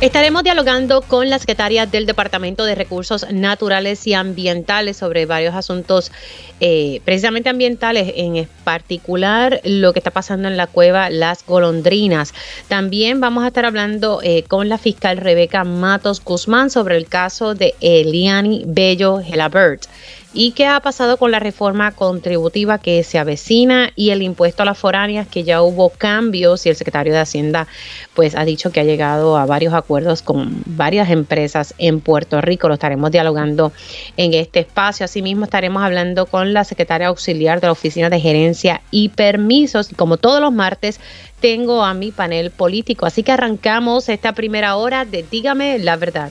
Estaremos dialogando con la secretaria del Departamento de Recursos Naturales y Ambientales sobre varios asuntos eh, precisamente ambientales, en particular lo que está pasando en la cueva Las Golondrinas. También vamos a estar hablando eh, con la fiscal Rebeca Matos Guzmán sobre el caso de Eliani Bello Gelabert y qué ha pasado con la reforma contributiva que se avecina y el impuesto a las foráneas que ya hubo cambios y el secretario de Hacienda pues ha dicho que ha llegado a varios acuerdos con varias empresas en Puerto Rico. Lo estaremos dialogando en este espacio. Asimismo estaremos hablando con la secretaria auxiliar de la Oficina de Gerencia y Permisos como todos los martes tengo a mi panel político. Así que arrancamos esta primera hora de Dígame la verdad.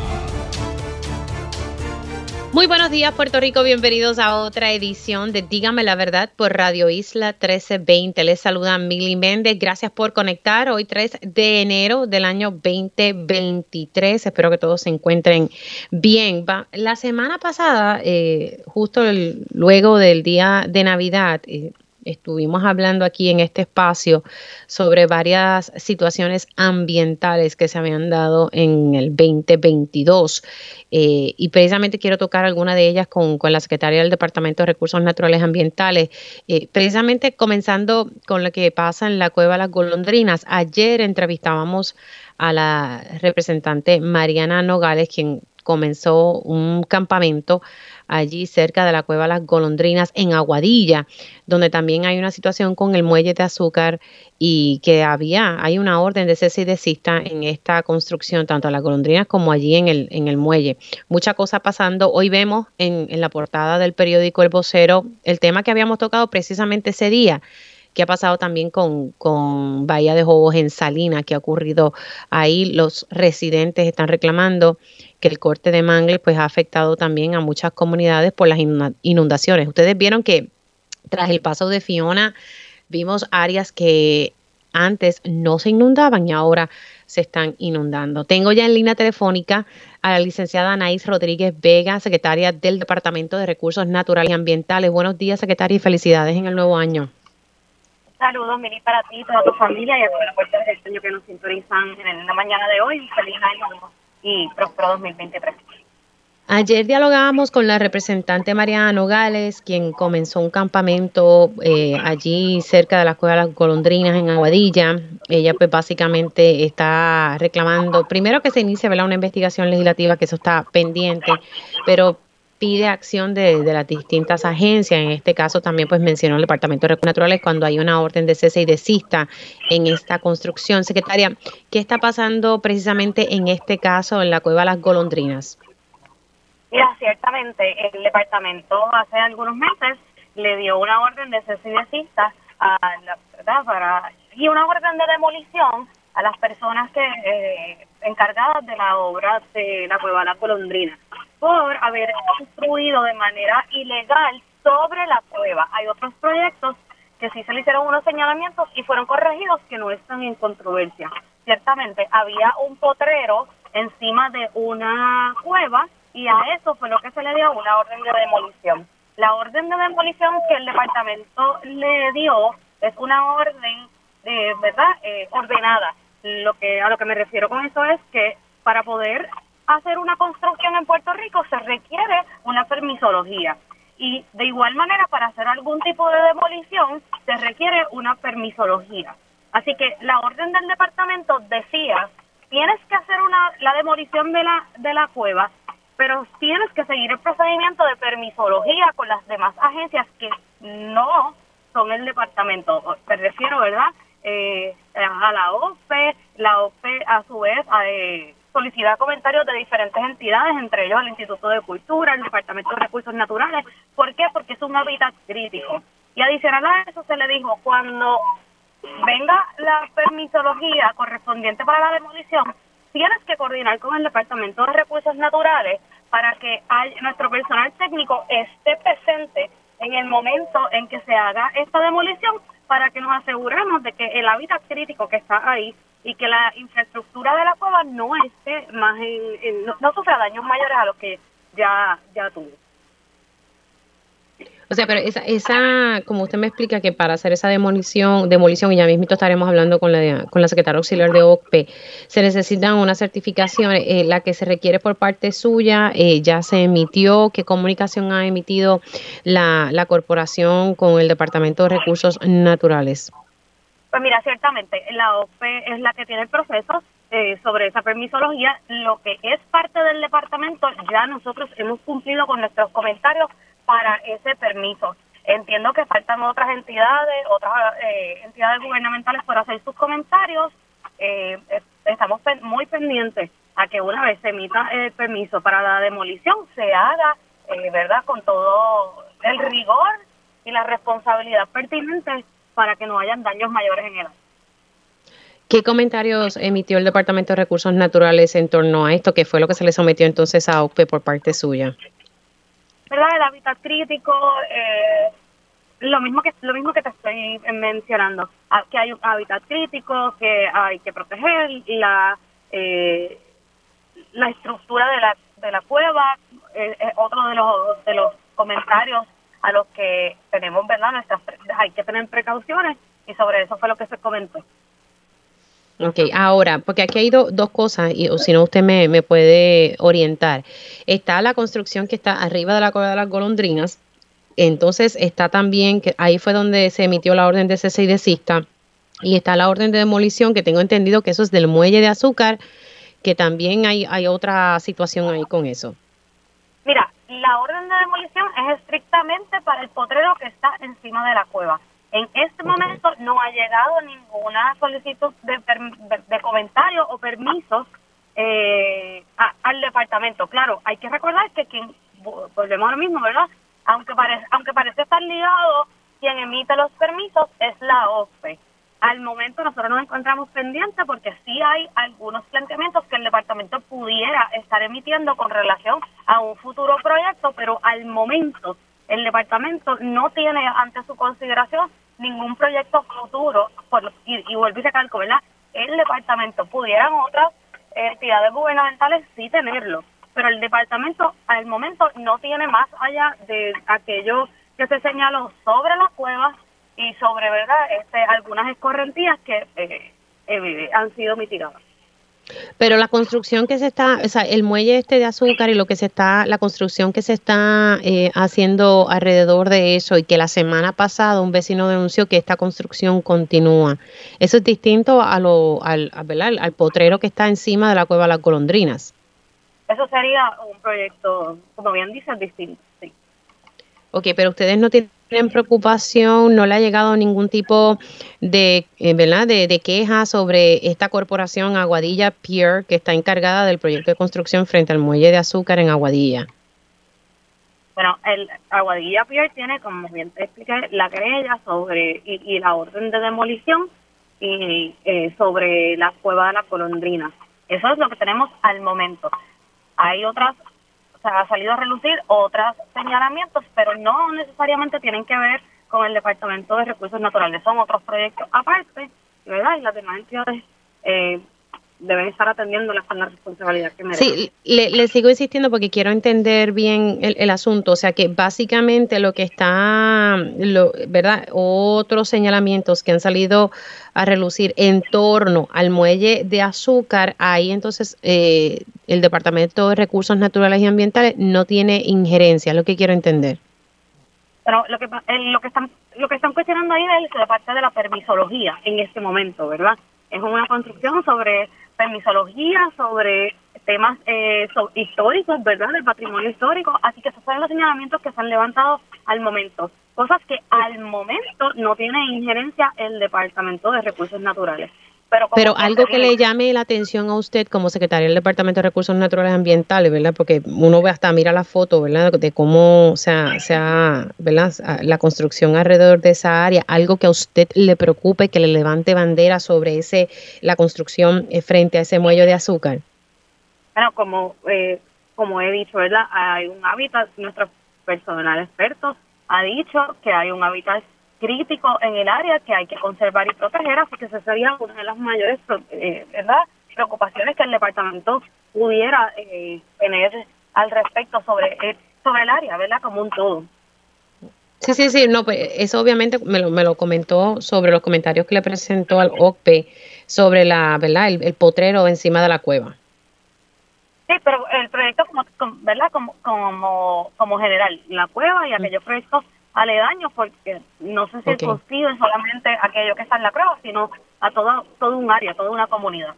Muy buenos días Puerto Rico, bienvenidos a otra edición de Dígame la Verdad por Radio Isla 1320. Les saluda Mili Méndez, gracias por conectar hoy 3 de enero del año 2023. Espero que todos se encuentren bien. La semana pasada, eh, justo luego del día de Navidad, eh, estuvimos hablando aquí en este espacio sobre varias situaciones ambientales que se habían dado en el 2022 eh, y precisamente quiero tocar alguna de ellas con, la secretaria del Departamento de Recursos Naturales Ambientales, eh, precisamente comenzando con lo que pasa en la cueva Las Golondrinas. Ayer entrevistábamos a la representante Mariana Nogales, quien comenzó un campamento allí cerca de la cueva Las Golondrinas en Aguadilla, donde también hay una situación con el muelle de azúcar y que había, hay una orden de cese y desista en esta construcción, tanto a Las Golondrinas como allí en el, en el muelle. Mucha cosa pasando. Hoy vemos en, en la portada del periódico El Vocero el tema que habíamos tocado precisamente ese día que ha pasado también con, con Bahía de Jobos en Salina, que ha ocurrido ahí. Los residentes están reclamando que el corte de mangle pues ha afectado también a muchas comunidades por las inundaciones. Ustedes vieron que tras el paso de Fiona vimos áreas que antes no se inundaban y ahora se están inundando. Tengo ya en línea telefónica a la licenciada Anaís Rodríguez Vega, secretaria del Departamento de Recursos Naturales y Ambientales. Buenos días, secretaria, y felicidades en el nuevo año. Saludos, Mili, para ti, toda tu familia y a todos los del sueño que nos sintonizan en la mañana de hoy. Feliz año y próspero 2023. Ayer dialogábamos con la representante Mariana Nogales, quien comenzó un campamento eh, allí cerca de la Cueva de las Golondrinas en Aguadilla. Ella pues básicamente está reclamando, primero que se inicie una investigación legislativa, que eso está pendiente, pero pide acción de, las distintas agencias. En este caso también pues mencionó el Departamento de Recursos Naturales cuando hay una orden de cese y desista en esta construcción. Secretaria, ¿qué está pasando precisamente en este caso en la cueva Las Golondrinas? Mira, ciertamente el departamento hace algunos meses le dio una orden de cese y desista a la. Para, y una orden de demolición a las personas que eh, encargadas de la obra de la cueva Las Golondrinas por haber construido de manera ilegal sobre la cueva. Hay otros proyectos que sí se le hicieron unos señalamientos y fueron corregidos que no están en controversia. Ciertamente había un potrero encima de una cueva y a eso fue lo que se le dio una orden de demolición. La orden de demolición que el departamento le dio es una orden, de ¿verdad?, eh, ordenada. Lo que a lo que me refiero con eso es que para poder hacer una construcción en Puerto Rico se requiere una permisología. Y de igual manera, para hacer algún tipo de demolición, se requiere una permisología. Así que la orden del departamento decía, tienes que hacer una, la demolición de la, de la cueva, pero tienes que seguir el procedimiento de permisología con las demás agencias que no son el departamento. Me refiero, ¿verdad? Eh, a la OPE, la OPE a su vez a, eh, solicita comentarios de diferentes entidades, entre ellos el Instituto de Cultura, el Departamento de Recursos Naturales. ¿Por qué? Porque es un hábitat crítico. Y adicional a eso se le dijo, cuando venga la permisología correspondiente para la demolición, tienes que coordinar con el Departamento de Recursos Naturales para que nuestro personal técnico esté presente en el momento en que se haga esta demolición para que nos aseguremos de que el hábitat crítico que está ahí y que la infraestructura de la cueva no esté más en, no, sufra daños mayores a los que ya ya tuvo. O sea, pero esa, esa, como usted me explica que para hacer esa demolición, demolición, y ya mismo estaremos hablando con la, con la secretaria auxiliar de OCPE, se necesitan una certificación, eh, la que se requiere por parte suya, eh, ya se emitió, ¿qué comunicación ha emitido la, la corporación con el Departamento de Recursos Naturales? Pues mira, ciertamente, la OCPE es la que tiene el proceso eh, sobre esa permisología. Lo que es parte del departamento, ya nosotros hemos cumplido con nuestros comentarios para ese permiso. Entiendo que faltan otras entidades, otras eh, entidades gubernamentales para hacer sus comentarios. Eh, estamos muy pendientes a que una vez se emita el permiso para la demolición se haga, eh, ¿verdad?, con todo el rigor y la responsabilidad pertinente para que no hayan daños mayores en el área. ¿Qué comentarios emitió el Departamento de Recursos Naturales en torno a esto? ¿Qué fue lo que se le sometió entonces a OPE por parte suya? ¿Verdad? El hábitat crítico, eh, lo mismo que lo mismo que te estoy mencionando, ah, que hay un hábitat crítico, que hay que proteger la eh, la estructura de la de la cueva, eh, es otro de los de los comentarios a los que tenemos, ¿verdad? Nuestras hay que tener precauciones y sobre eso fue lo que se comentó. Ok, ahora, porque aquí hay dos cosas, y o si no usted me, me, puede orientar. Está la construcción que está arriba de la cueva de las golondrinas, entonces está también, que ahí fue donde se emitió la orden de cese y desista, y está la orden de demolición, que tengo entendido que eso es del muelle de azúcar, que también hay, hay otra situación ahí con eso. Mira, la orden de demolición es estrictamente para el potrero que está encima de la cueva. En este momento no ha llegado ninguna solicitud de, de, comentarios o permisos eh, al departamento. Claro, hay que recordar que quien, volvemos a lo mismo, ¿verdad? Aunque, parece aunque parece estar ligado, quien emite los permisos es la OFE. Al momento nosotros nos encontramos pendientes porque sí hay algunos planteamientos que el departamento pudiera estar emitiendo con relación a un futuro proyecto, pero al momento el departamento no tiene ante su consideración ningún proyecto futuro, por, y, y vuelvo y recalco, ¿verdad? El departamento, pudieran otras entidades gubernamentales sí tenerlo, pero el departamento al momento no tiene más allá de aquello que se señaló sobre las cuevas y sobre, ¿verdad?, este, algunas escorrentías que eh, eh, han sido mitigadas. Pero la construcción que se está, o sea, el muelle este de azúcar y lo que se está, la construcción que se está eh, haciendo alrededor de eso y que la semana pasada un vecino denunció que esta construcción continúa. Eso es distinto a lo, al, al potrero que está encima de la cueva Las Golondrinas. Eso sería un proyecto, como bien dices, distinto, sí. Ok, pero ustedes no tienen tienen preocupación, no le ha llegado ningún tipo de, eh, ¿verdad? De, queja sobre esta corporación Aguadilla Pier que está encargada del proyecto de construcción frente al muelle de azúcar en Aguadilla. Bueno, el Aguadilla Pier tiene, como bien te expliqué, la querella sobre y, la orden de demolición y eh, sobre la cueva de la colondrina. Eso es lo que tenemos al momento. Hay otras se ha salido a relucir otros señalamientos, pero no necesariamente tienen que ver con el Departamento de Recursos Naturales, son otros proyectos aparte, ¿verdad? Y las demás entidades eh, deben estar atendiéndolas con la responsabilidad que merecen. Sí, le, sigo insistiendo porque quiero entender bien el, asunto, o sea que básicamente lo que está, lo, ¿verdad? Otros señalamientos que han salido a relucir en torno al muelle de azúcar, ahí entonces eh, el Departamento de Recursos Naturales y Ambientales no tiene injerencia, es lo que quiero entender. Pero lo que, lo que están lo que están cuestionando ahí es la parte de la permisología en este momento, ¿verdad? Es una construcción sobre permisología, sobre temas eh, históricos, ¿verdad? Del patrimonio histórico. Así que esos son los señalamientos que se han levantado al momento. Cosas que al momento no tiene injerencia el Departamento de Recursos Naturales. Pero, algo que le llame la atención a usted como secretaria del Departamento de Recursos Naturales Ambientales, ¿verdad? Porque uno ve hasta, mira la foto, ¿verdad? De cómo se ha, ¿verdad? La construcción alrededor de esa área, algo que a usted le preocupe, que le levante bandera sobre ese la construcción eh, frente a ese muelle de azúcar. Bueno, como eh, como he dicho, ¿verdad? Hay un hábitat, nuestro personal experto ha dicho que hay un hábitat crítico en el área que hay que conservar y proteger, así que esa sería una de las mayores eh, ¿verdad? preocupaciones que el departamento pudiera eh, tener al respecto sobre, sobre el área, ¿verdad? Como un todo. Sí, sí, sí, no, pues eso obviamente me lo, me lo comentó sobre los comentarios que le presentó al OCPE sobre la, ¿verdad? El, potrero encima de la cueva. Sí, pero el proyecto como, ¿verdad? Como, como, como general, la cueva y aquellos proyectos aledaños, porque no sé si okay. es solamente aquello que está en la cueva, sino a todo, todo un área, toda una comunidad.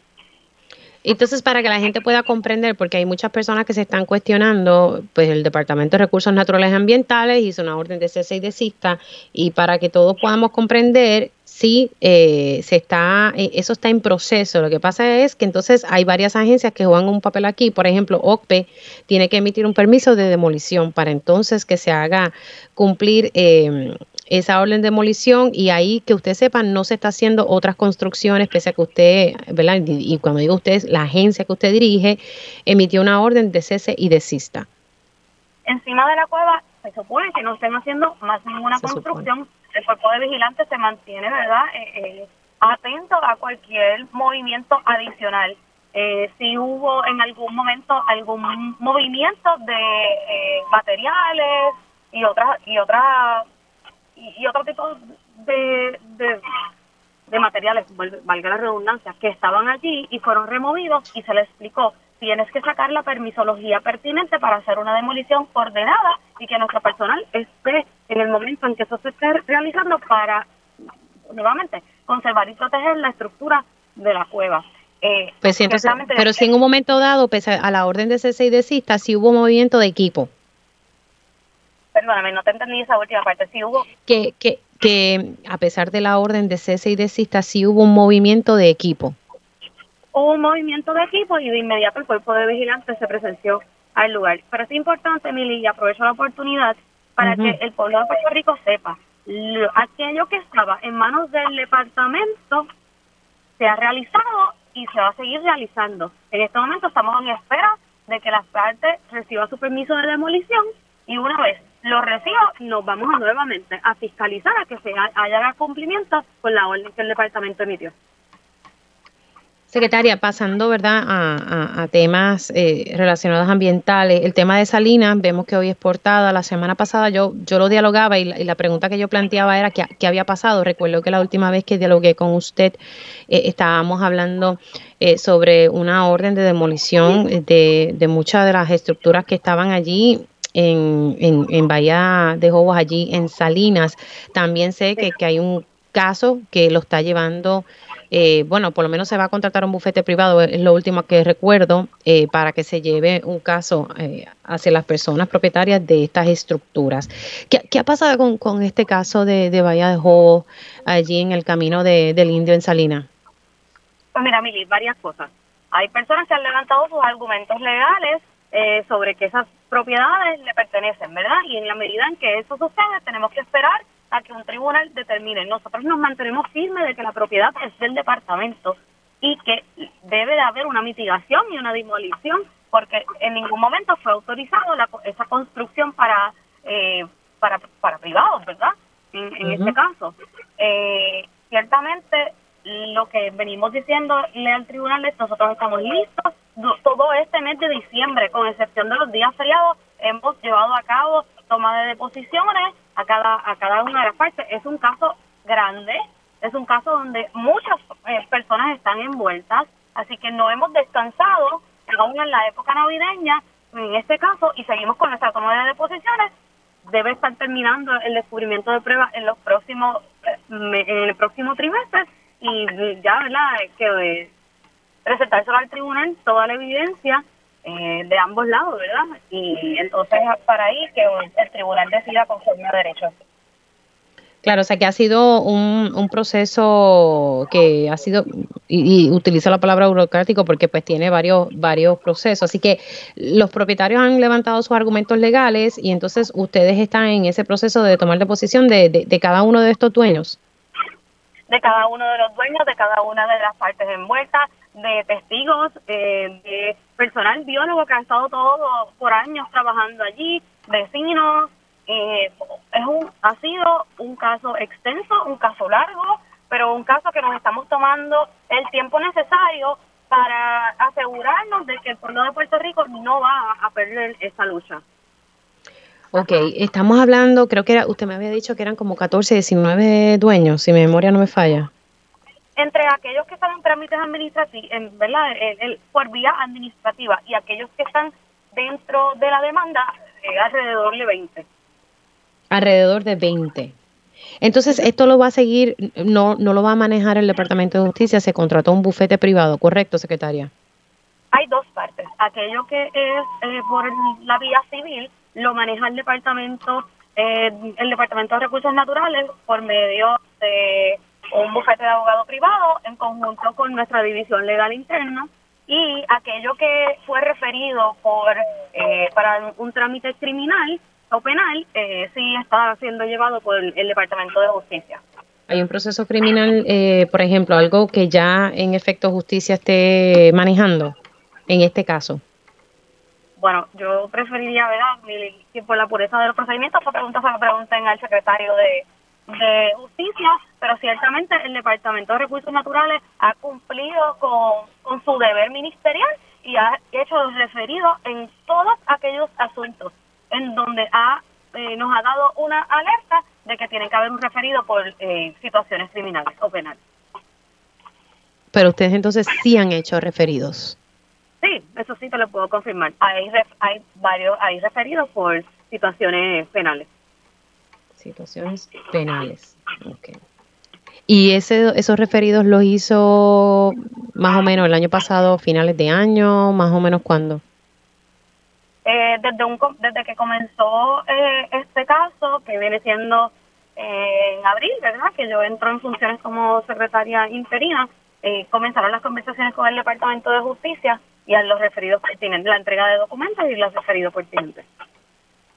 Entonces, para que la gente pueda comprender, porque hay muchas personas que se están cuestionando, pues el Departamento de Recursos Naturales y Ambientales hizo una orden de cese y desista, y para que todos podamos comprender, sí, eh, se está, eh, eso está en proceso. Lo que pasa es que entonces hay varias agencias que juegan un papel aquí. Por ejemplo, OCPE tiene que emitir un permiso de demolición para entonces que se haga cumplir eh, esa orden de demolición y ahí que usted sepa no se está haciendo otras construcciones pese a que usted, ¿verdad? Y, cuando digo usted, la agencia que usted dirige emitió una orden de cese y desista. Encima de la cueva se supone que no estén haciendo más ninguna construcción. El cuerpo de vigilantes se mantiene, ¿verdad? Eh, eh, atento a cualquier movimiento adicional. Eh, si hubo en algún momento algún movimiento de eh, materiales y otras y otras y, otro tipo de, de, materiales, valga la redundancia, que estaban allí y fueron removidos y se les explicó, tienes que sacar la permisología pertinente para hacer una demolición ordenada y que nuestro personal esté en el momento en que eso se esté realizando para, nuevamente, conservar y proteger la estructura de la cueva. Eh, pues pero si en un momento dado, pese a la orden de cese y desista, si hubo movimiento de equipo. Perdóname, no te entendí esa última parte. Sí hubo. Que, que, que a pesar de la orden de cese y desista, sí hubo un movimiento de equipo. Hubo un movimiento de equipo y de inmediato el cuerpo de vigilantes se presenció al lugar. Pero es importante, Mili, y aprovecho la oportunidad para que el pueblo de Puerto Rico sepa, aquello que estaba en manos del departamento se ha realizado y se va a seguir realizando. En este momento estamos en espera de que la parte reciba su permiso de demolición y una vez lo recibo, nos vamos nuevamente a fiscalizar a que se haya cumplimiento con la orden que el departamento emitió. Secretaria, pasando ¿verdad? a, temas eh, relacionados ambientales, el tema de Salinas, vemos que hoy es portada. La semana pasada yo, yo lo dialogaba y la, pregunta que yo planteaba era qué, qué, había pasado. Recuerdo que la última vez que dialogué con usted eh, estábamos hablando eh, sobre una orden de demolición de, de muchas de las estructuras que estaban allí en, en, en Bahía de Jobos, allí en Salinas. También sé que, que hay un caso que lo está llevando, eh, bueno, por lo menos se va a contratar un bufete privado, es lo último que recuerdo, eh, para que se lleve un caso eh, hacia las personas propietarias de estas estructuras. ¿Qué, ha pasado con, con, este caso de, de Bahía de Jobos allí en el camino de, del Indio en Salinas? Pues mira, Mili, varias cosas. Hay personas que han levantado sus argumentos legales eh, sobre que esas propiedades le pertenecen, ¿verdad? Y en la medida en que eso suceda, tenemos que esperar a que un tribunal determine. Nosotros nos mantenemos firmes de que la propiedad es del departamento y que debe de haber una mitigación y una demolición porque en ningún momento fue autorizado la, esa construcción para, eh, para, para privados, ¿verdad? En, este caso. Eh, ciertamente lo que venimos diciéndole al tribunal es nosotros estamos listos. Todo este mes de diciembre, con excepción de los días feriados, hemos llevado a cabo toma de deposiciones a cada, a cada una de las partes. Es un caso grande, es un caso donde muchas eh, personas están envueltas, así que no hemos descansado aún en la época navideña, en este caso, y seguimos con nuestra toma de deposiciones. Debe estar terminando el descubrimiento de pruebas en los próximos, eh, en el próximo trimestre y ya, ¿verdad? Que eh, presentárselo al tribunal toda la evidencia eh, de ambos lados, ¿verdad? Y entonces para ahí que el tribunal decida conforme a derecho. Claro, o sea que ha sido un, un proceso que ha sido, y, y, utilizo la palabra burocrático porque pues tiene varios, varios procesos, así que los propietarios han levantado sus argumentos legales y entonces ustedes están en ese proceso de tomar de posición de, de cada uno de estos dueños de cada uno de los dueños, de cada una de las partes envueltas. De testigos, eh, de personal biólogo que ha estado todo por años trabajando allí, vecinos. Eh, es un, ha sido un caso extenso, un caso largo, pero un caso que nos estamos tomando el tiempo necesario para asegurarnos de que el pueblo de Puerto Rico no va a perder esa lucha. Ok, estamos hablando, creo que era, usted me había dicho que eran como 14, 19 dueños, si mi memoria no me falla. Entre aquellos que están en trámites administrativos, en, ¿verdad? El, por vía administrativa y aquellos que están dentro de la demanda, eh, alrededor de 20. Alrededor de 20. Entonces, esto lo va a seguir, no, no lo va a manejar el Departamento de Justicia, se contrató un bufete privado, ¿correcto, secretaria? Hay dos partes. Aquello que es eh, por la vía civil lo maneja el Departamento, eh, el Departamento de Recursos Naturales por medio de un bufete de abogado privado en conjunto con nuestra división legal interna y aquello que fue referido por eh, para un trámite criminal o penal eh, sí está siendo llevado por el, Departamento de Justicia. Hay un proceso criminal, eh, por ejemplo, algo que ya en efecto justicia esté manejando en este caso. Bueno, yo preferiría, ¿verdad? Que por la pureza de los procedimientos, esa pregunta se la pregunten al secretario de, Justicia, pero ciertamente el Departamento de Recursos Naturales ha cumplido con, con su deber ministerial y ha hecho los referidos en todos aquellos asuntos en donde ha, eh, nos ha dado una alerta de que tiene que haber un referido por eh, situaciones criminales o penales. Pero ustedes entonces sí han hecho referidos. Sí, eso sí te lo puedo confirmar. Hay, hay varios, hay referidos por situaciones penales. Situaciones penales. Okay. ¿Y ese, esos referidos los hizo más o menos el año pasado, finales de año, más o menos cuándo? Eh, desde, un, desde que comenzó eh, este caso, que viene siendo eh, en abril, ¿verdad? Que yo entro en funciones como secretaria interina, comenzaron las conversaciones con el Departamento de Justicia y a los referidos pertinentes, la entrega de documentos y los referidos pertinentes.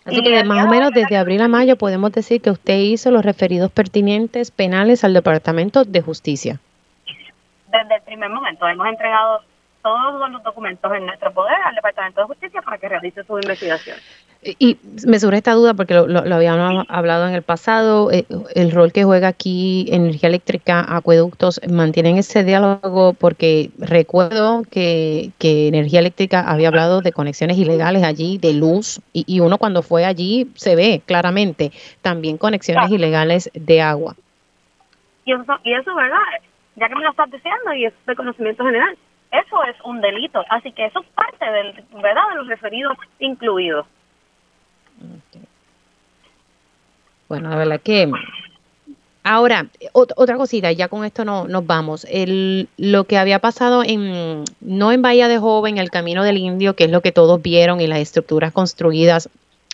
Así que más o menos desde abril a mayo podemos decir que usted hizo los referidos pertinentes penales al Departamento de Justicia. Desde el primer momento hemos entregado todos los documentos en nuestro poder al Departamento de Justicia para que realice su investigación. Y me surge esta duda porque lo, habíamos hablado en el pasado, eh, el rol que juega aquí Energía Eléctrica, Acueductos, mantienen ese diálogo porque recuerdo que, que Energía Eléctrica había hablado de conexiones ilegales allí, de luz, y, uno cuando fue allí se ve claramente también conexiones ilegales de agua. Y eso, y eso, ¿verdad? Ya que me lo estás diciendo y es de conocimiento general, eso es un delito. Así que eso es parte del, ¿verdad? de los referidos incluidos. Bueno, la verdad que... Ahora, otra cosita, ya con esto no, nos vamos. Lo que había pasado en, no en Bahía de Joven, el Camino del Indio, que es lo que todos vieron, y las estructuras construidas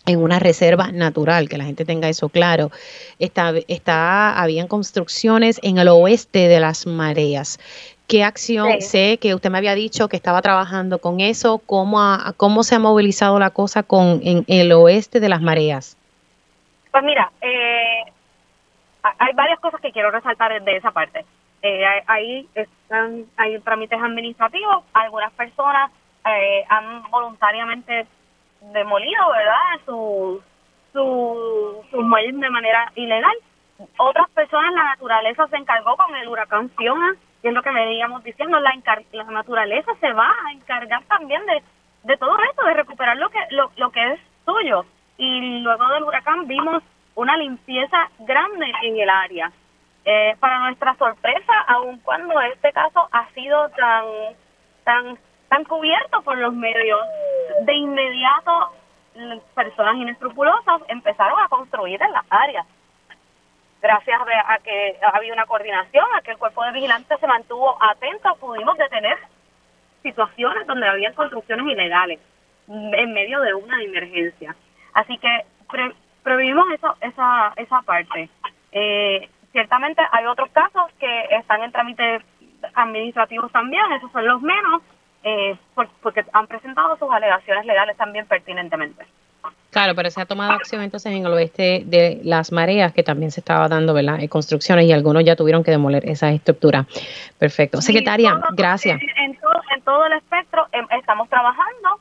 en una reserva natural, que la gente tenga eso claro. Está, está, habían construcciones en el oeste de las mareas. ¿Qué acción? Sé que usted me había dicho que estaba trabajando con eso. ¿Cómo, cómo se ha movilizado la cosa con en el oeste de las mareas? Pues mira, eh, hay varias cosas que quiero resaltar de esa parte. Eh, ahí están, hay trámites administrativos. Algunas personas eh, han voluntariamente demolido, ¿verdad? Su, su, sus muelles de manera ilegal. Otras personas, la naturaleza se encargó con el huracán Fiona y es lo que veníamos diciendo, la, la naturaleza se va a encargar también de, de todo esto, de recuperar lo que, lo, lo que es suyo. Y luego del huracán vimos una limpieza grande en el área. Eh, para nuestra sorpresa, aun cuando este caso ha sido tan, tan, tan cubierto por los medios, de inmediato personas inescrupulosas empezaron a construir en las áreas gracias a que había una coordinación, a que el cuerpo de vigilantes se mantuvo atento, pudimos detener situaciones donde había construcciones ilegales en medio de una emergencia. Así que pre previmos eso, esa, esa parte. Eh, ciertamente hay otros casos que están en trámites administrativos también, esos son los menos, eh, porque han presentado sus alegaciones legales también pertinentemente. Claro, pero se ha tomado acción entonces en el oeste de las mareas, que también se estaba dando, ¿verdad? En construcciones y algunos ya tuvieron que demoler esa estructura. Perfecto. Secretaria, gracias. En todo, el espectro em, estamos trabajando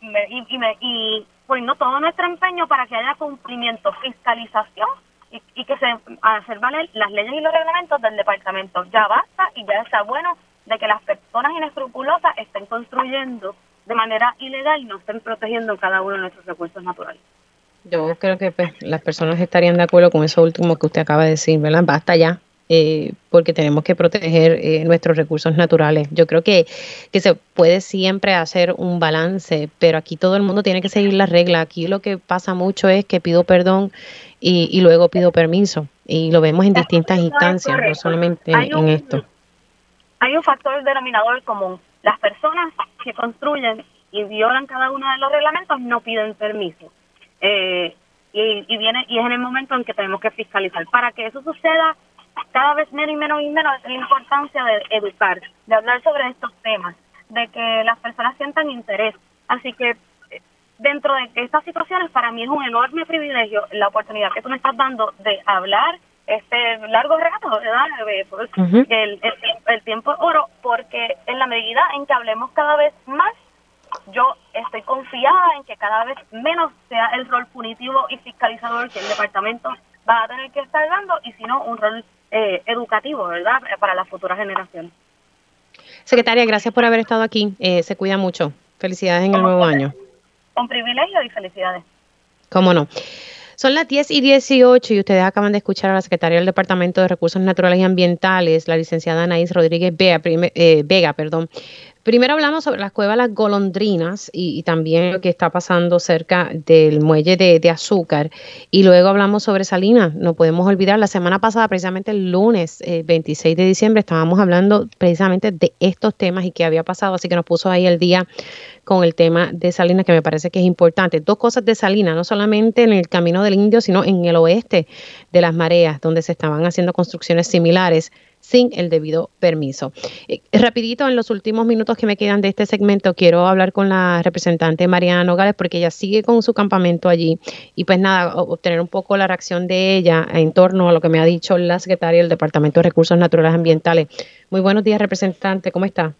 y, y, poniendo todo nuestro empeño para que haya cumplimiento, fiscalización y, y que se hacer valer las leyes y los reglamentos del departamento. Ya basta y ya está bueno de que las personas inescrupulosas estén construyendo de manera ilegal y no estén protegiendo cada uno de nuestros recursos naturales. Yo creo que pues, las personas estarían de acuerdo con eso último que usted acaba de decir, ¿verdad? Basta ya, eh, porque tenemos que proteger eh, nuestros recursos naturales. Yo creo que, que se puede siempre hacer un balance, pero aquí todo el mundo tiene que seguir las reglas. Aquí lo que pasa mucho es que pido perdón y, y luego pido permiso, y lo vemos en distintas instancias, no solamente en esto. Hay un factor denominador común las personas que construyen y violan cada uno de los reglamentos no piden permiso. Eh, y, viene y es en el momento en que tenemos que fiscalizar. Para que eso suceda cada vez menos y menos y menos es la importancia de educar, de hablar sobre estos temas, de que las personas sientan interés. Así que eh, dentro de estas situaciones para mí es un enorme privilegio la oportunidad que tú me estás dando de hablar este largo rato, ¿verdad? Pues, el, el, tiempo es oro, porque en la medida en que hablemos cada vez más, yo estoy confiada en que cada vez menos sea el rol punitivo y fiscalizador que el departamento va a tener que estar dando, y sino un rol eh, educativo, ¿verdad? Para las futuras generaciones. Secretaria, gracias por haber estado aquí. Eh, se cuida mucho. Felicidades en el nuevo año. Un privilegio y felicidades. ¿Cómo no? Son las 10 y 18 y ustedes acaban de escuchar a la secretaria del Departamento de Recursos Naturales y Ambientales, la licenciada Anaís Rodríguez Vega, eh, Vega perdón, Primero hablamos sobre las cuevas Las Golondrinas y, también lo que está pasando cerca del muelle de, azúcar. Y luego hablamos sobre Salinas. No podemos olvidar, la semana pasada, precisamente el lunes 26 eh, de diciembre, estábamos hablando precisamente de estos temas y qué había pasado. Así que nos puso ahí el día con el tema de Salinas, que me parece que es importante. Dos cosas de Salinas, no solamente en el camino del Indio, sino en el oeste de las mareas, donde se estaban haciendo construcciones similares sin el debido permiso. Eh, rapidito, en los últimos minutos que me quedan de este segmento, quiero hablar con la representante Mariana Nogales porque ella sigue con su campamento allí y pues nada, obtener un poco la reacción de ella en torno a lo que me ha dicho la secretaria del Departamento de Recursos Naturales Ambientales. Muy buenos días, representante, ¿cómo está?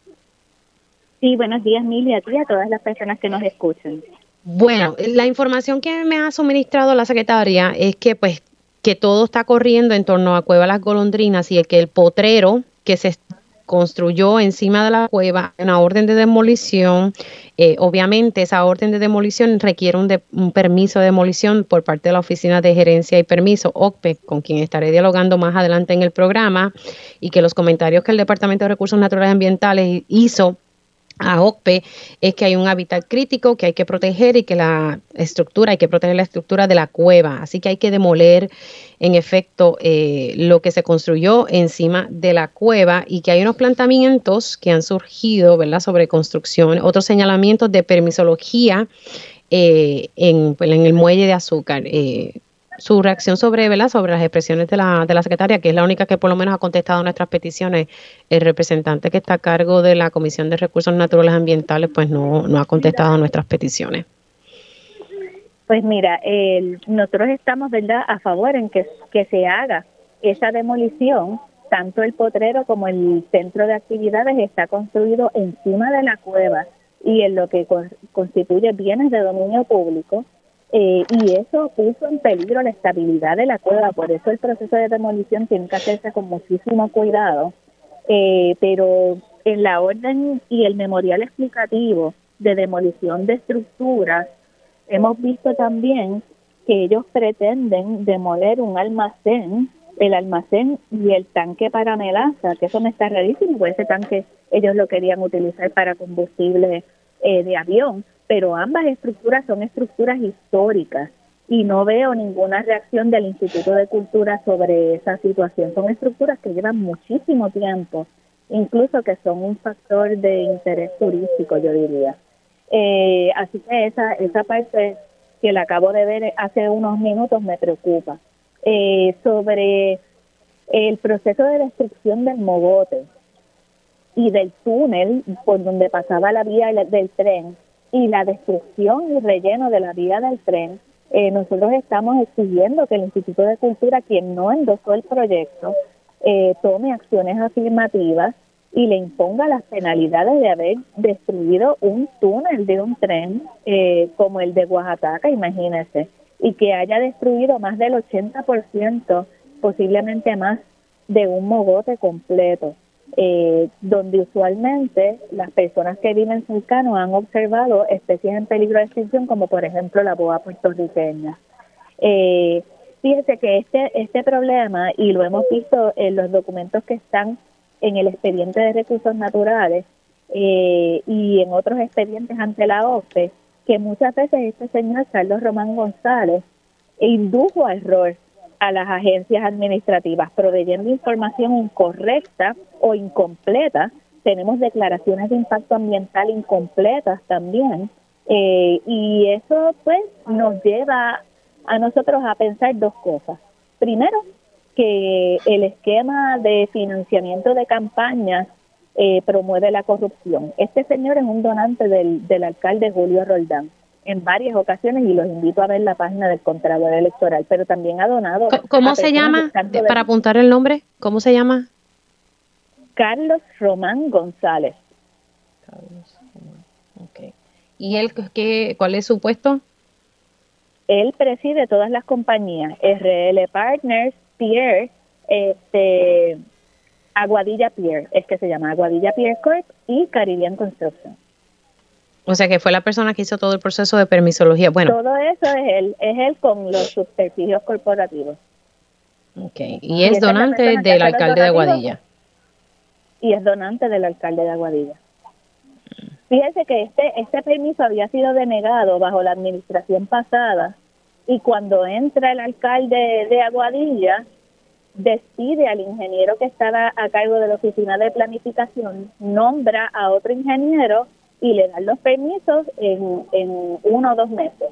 Sí, buenos días, Mili, a a todas las personas que nos escuchan. Bueno, la información que me ha suministrado la secretaria es que pues que todo está corriendo en torno a Cueva Las Golondrinas y que el potrero que se construyó encima de la cueva, una orden de demolición. Eh, obviamente, esa orden de demolición requiere un, un, permiso de demolición por parte de la Oficina de Gerencia y Permiso, OCPE, con quien estaré dialogando más adelante en el programa, y que los comentarios que el Departamento de Recursos Naturales y Ambientales hizo a OCPE es que hay un hábitat crítico que hay que proteger y que la estructura, hay que proteger la estructura de la cueva, así que hay que demoler en efecto eh, lo que se construyó encima de la cueva y que hay unos planteamientos que han surgido, ¿verdad?, sobre construcción, otros señalamientos de permisología eh, en, en, el muelle de azúcar. Eh, su reacción sobre, ¿verdad? sobre las expresiones de la, de la secretaria, que es la única que por lo menos ha contestado nuestras peticiones. El representante que está a cargo de la Comisión de Recursos Naturales Ambientales, pues no, no ha contestado nuestras peticiones. Pues mira, nosotros estamos, ¿verdad?, a favor en que, que se haga esa demolición. Tanto el potrero como el centro de actividades está construido encima de la cueva y en lo que constituye bienes de dominio público eh, y eso puso en peligro la estabilidad de la cueva, por eso el proceso de demolición tiene que hacerse con muchísimo cuidado, eh, pero en la orden y el memorial explicativo de demolición de estructuras, hemos visto también que ellos pretenden demoler un almacén, el almacén y el tanque para melaza, que eso me está rarísimo, porque ese tanque ellos lo querían utilizar para combustible eh, de avión pero ambas estructuras son estructuras históricas y no veo ninguna reacción del Instituto de Cultura sobre esa situación. Son estructuras que llevan muchísimo tiempo, incluso que son un factor de interés turístico, yo diría. Eh, así que esa, esa parte que la acabo de ver hace unos minutos me preocupa. Eh, sobre el proceso de destrucción del mogote y del túnel por donde pasaba la vía del tren, y la destrucción y relleno de la vía del tren, eh, nosotros estamos exigiendo que el Instituto de Cultura, quien no endosó el proyecto, eh, tome acciones afirmativas y le imponga las penalidades de haber destruido un túnel de un tren eh, como el de Oaxaca, imagínese, y que haya destruido más del 80%, posiblemente más, de un mogote completo. Eh, donde usualmente las personas que viven cercanos han observado especies en peligro de extinción, como por ejemplo la boa puertorriqueña. Eh, fíjese que este, este problema, y lo hemos visto en los documentos que están en el expediente de recursos naturales eh, y en otros expedientes ante la OPE, que muchas veces este señor Carlos Román González indujo a error a las agencias administrativas, proveyendo información incorrecta o incompleta. Tenemos declaraciones de impacto ambiental incompletas también. Eh, y eso pues nos lleva a nosotros a pensar dos cosas. Primero, que el esquema de financiamiento de campañas eh, promueve la corrupción. Este señor es un donante del, del alcalde Julio Roldán en varias ocasiones y los invito a ver la página del Contralor Electoral, pero también ha donado. ¿Cómo se llama? Para apuntar el nombre, ¿cómo se llama? Carlos Román González. Carlos Román, ok. ¿Y él qué, cuál es su puesto? Él preside todas las compañías, RL Partners, Pierre, este, Aguadilla Pierre, es que se llama Aguadilla Pierre Corp y Caribbean Construction. O sea que fue la persona que hizo todo el proceso de permisología. Bueno. Todo eso es él, es él con los subterfugios corporativos. Ok, y, es donante del alcalde de Aguadilla. Y es donante del alcalde de Aguadilla. Fíjese que este, este permiso había sido denegado bajo la administración pasada y cuando entra el alcalde de Aguadilla, despide al ingeniero que estaba a cargo de la oficina de planificación, nombra a otro ingeniero y le dan los permisos en, en uno o dos meses.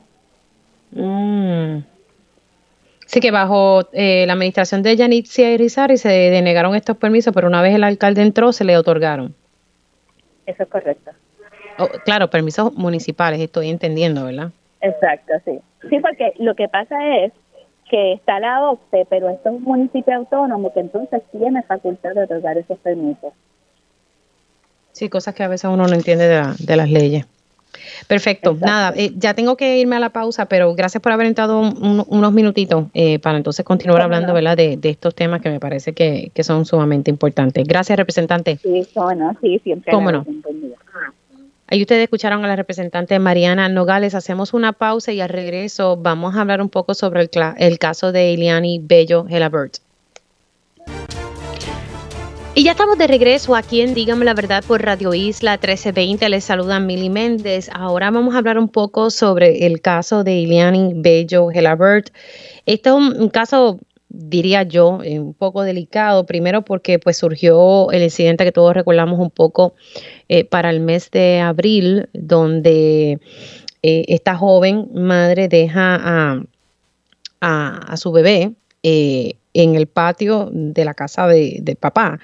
Mm. Sí que bajo eh, la administración de Yanitzia Irizarry se denegaron estos permisos, pero una vez el alcalde entró se le otorgaron. Eso es correcto. Oh, claro, permisos municipales, estoy entendiendo, ¿verdad? Exacto, sí. Sí, porque lo que pasa es que está la OCTE, pero esto es un municipio autónomo que entonces tiene facultad de otorgar esos permisos. Sí, cosas que a veces uno no entiende de, las leyes. Perfecto, nada, eh, ya tengo que irme a la pausa, pero gracias por haber entrado unos minutitos eh, para entonces continuar hablando ¿verdad? De, estos temas que me parece que, son sumamente importantes. Gracias, representante. Sí, sí, siempre. ¿Cómo no? Ahí ustedes escucharon a la representante Mariana Nogales. Hacemos una pausa y al regreso vamos a hablar un poco sobre el, el caso de Iliani Bello Helabert. Y ya estamos de regreso aquí en Dígame la Verdad por Radio Isla 1320. Les saluda Mili Méndez. Ahora vamos a hablar un poco sobre el caso de Iliani Bello Gelabert. Este es un, caso, diría yo, eh, un poco delicado. Primero porque pues surgió el incidente que todos recordamos un poco eh, para el mes de abril, donde eh, esta joven madre deja a, a su bebé en el patio de la casa de, papá.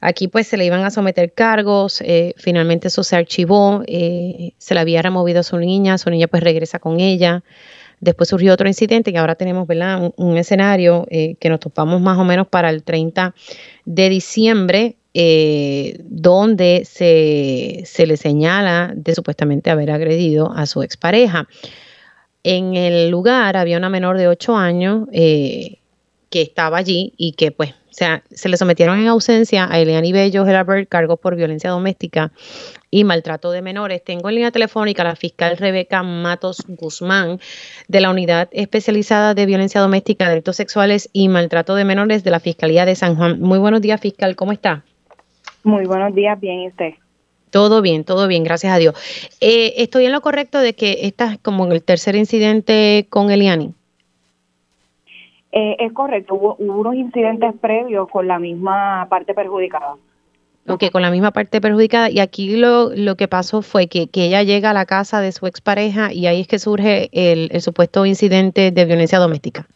Aquí pues se le iban a someter cargos, eh, finalmente eso se archivó, eh, se le había removido a su niña, su niña pues regresa con ella. Después surgió otro incidente y ahora tenemos ¿verdad? Un, escenario eh, que nos topamos más o menos para el 30 de diciembre, donde se, se, le señala de supuestamente haber agredido a su expareja. En el lugar había una menor de 8 años que estaba allí y que pues o sea, se le sometieron en ausencia a Eliani Bello Gerabert cargos por violencia doméstica y maltrato de menores. Tengo en línea telefónica a la fiscal Rebeca Matos Guzmán de la Unidad Especializada de Violencia Doméstica, Delitos Sexuales y Maltrato de Menores de la Fiscalía de San Juan. Muy buenos días, fiscal, ¿cómo está? Muy buenos días, bien, ¿y usted? Todo bien, todo bien, gracias a Dios. Eh, ¿Estoy en lo correcto de que esta es como el tercer incidente con Eliani? Eh, es correcto, hubo, unos incidentes previos con la misma parte perjudicada. Ok, con la misma parte perjudicada. Y aquí lo, lo que pasó fue que, ella llega a la casa de su expareja y ahí es que surge el, supuesto incidente de violencia doméstica.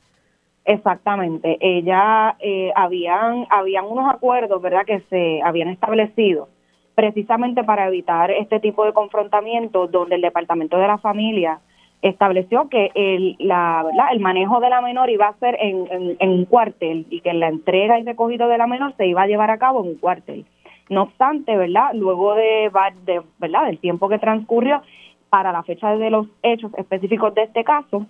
Exactamente. Ella, eh, habían, habían unos acuerdos, ¿verdad?, que se habían establecido precisamente para evitar este tipo de confrontamientos donde el Departamento de la Familia estableció que el, la, el manejo de la menor iba a ser en, en, un cuartel y que la entrega y recogido de la menor se iba a llevar a cabo en un cuartel. No obstante, ¿verdad? Luego de, de ¿verdad? del tiempo que transcurrió para la fecha de los hechos específicos de este caso,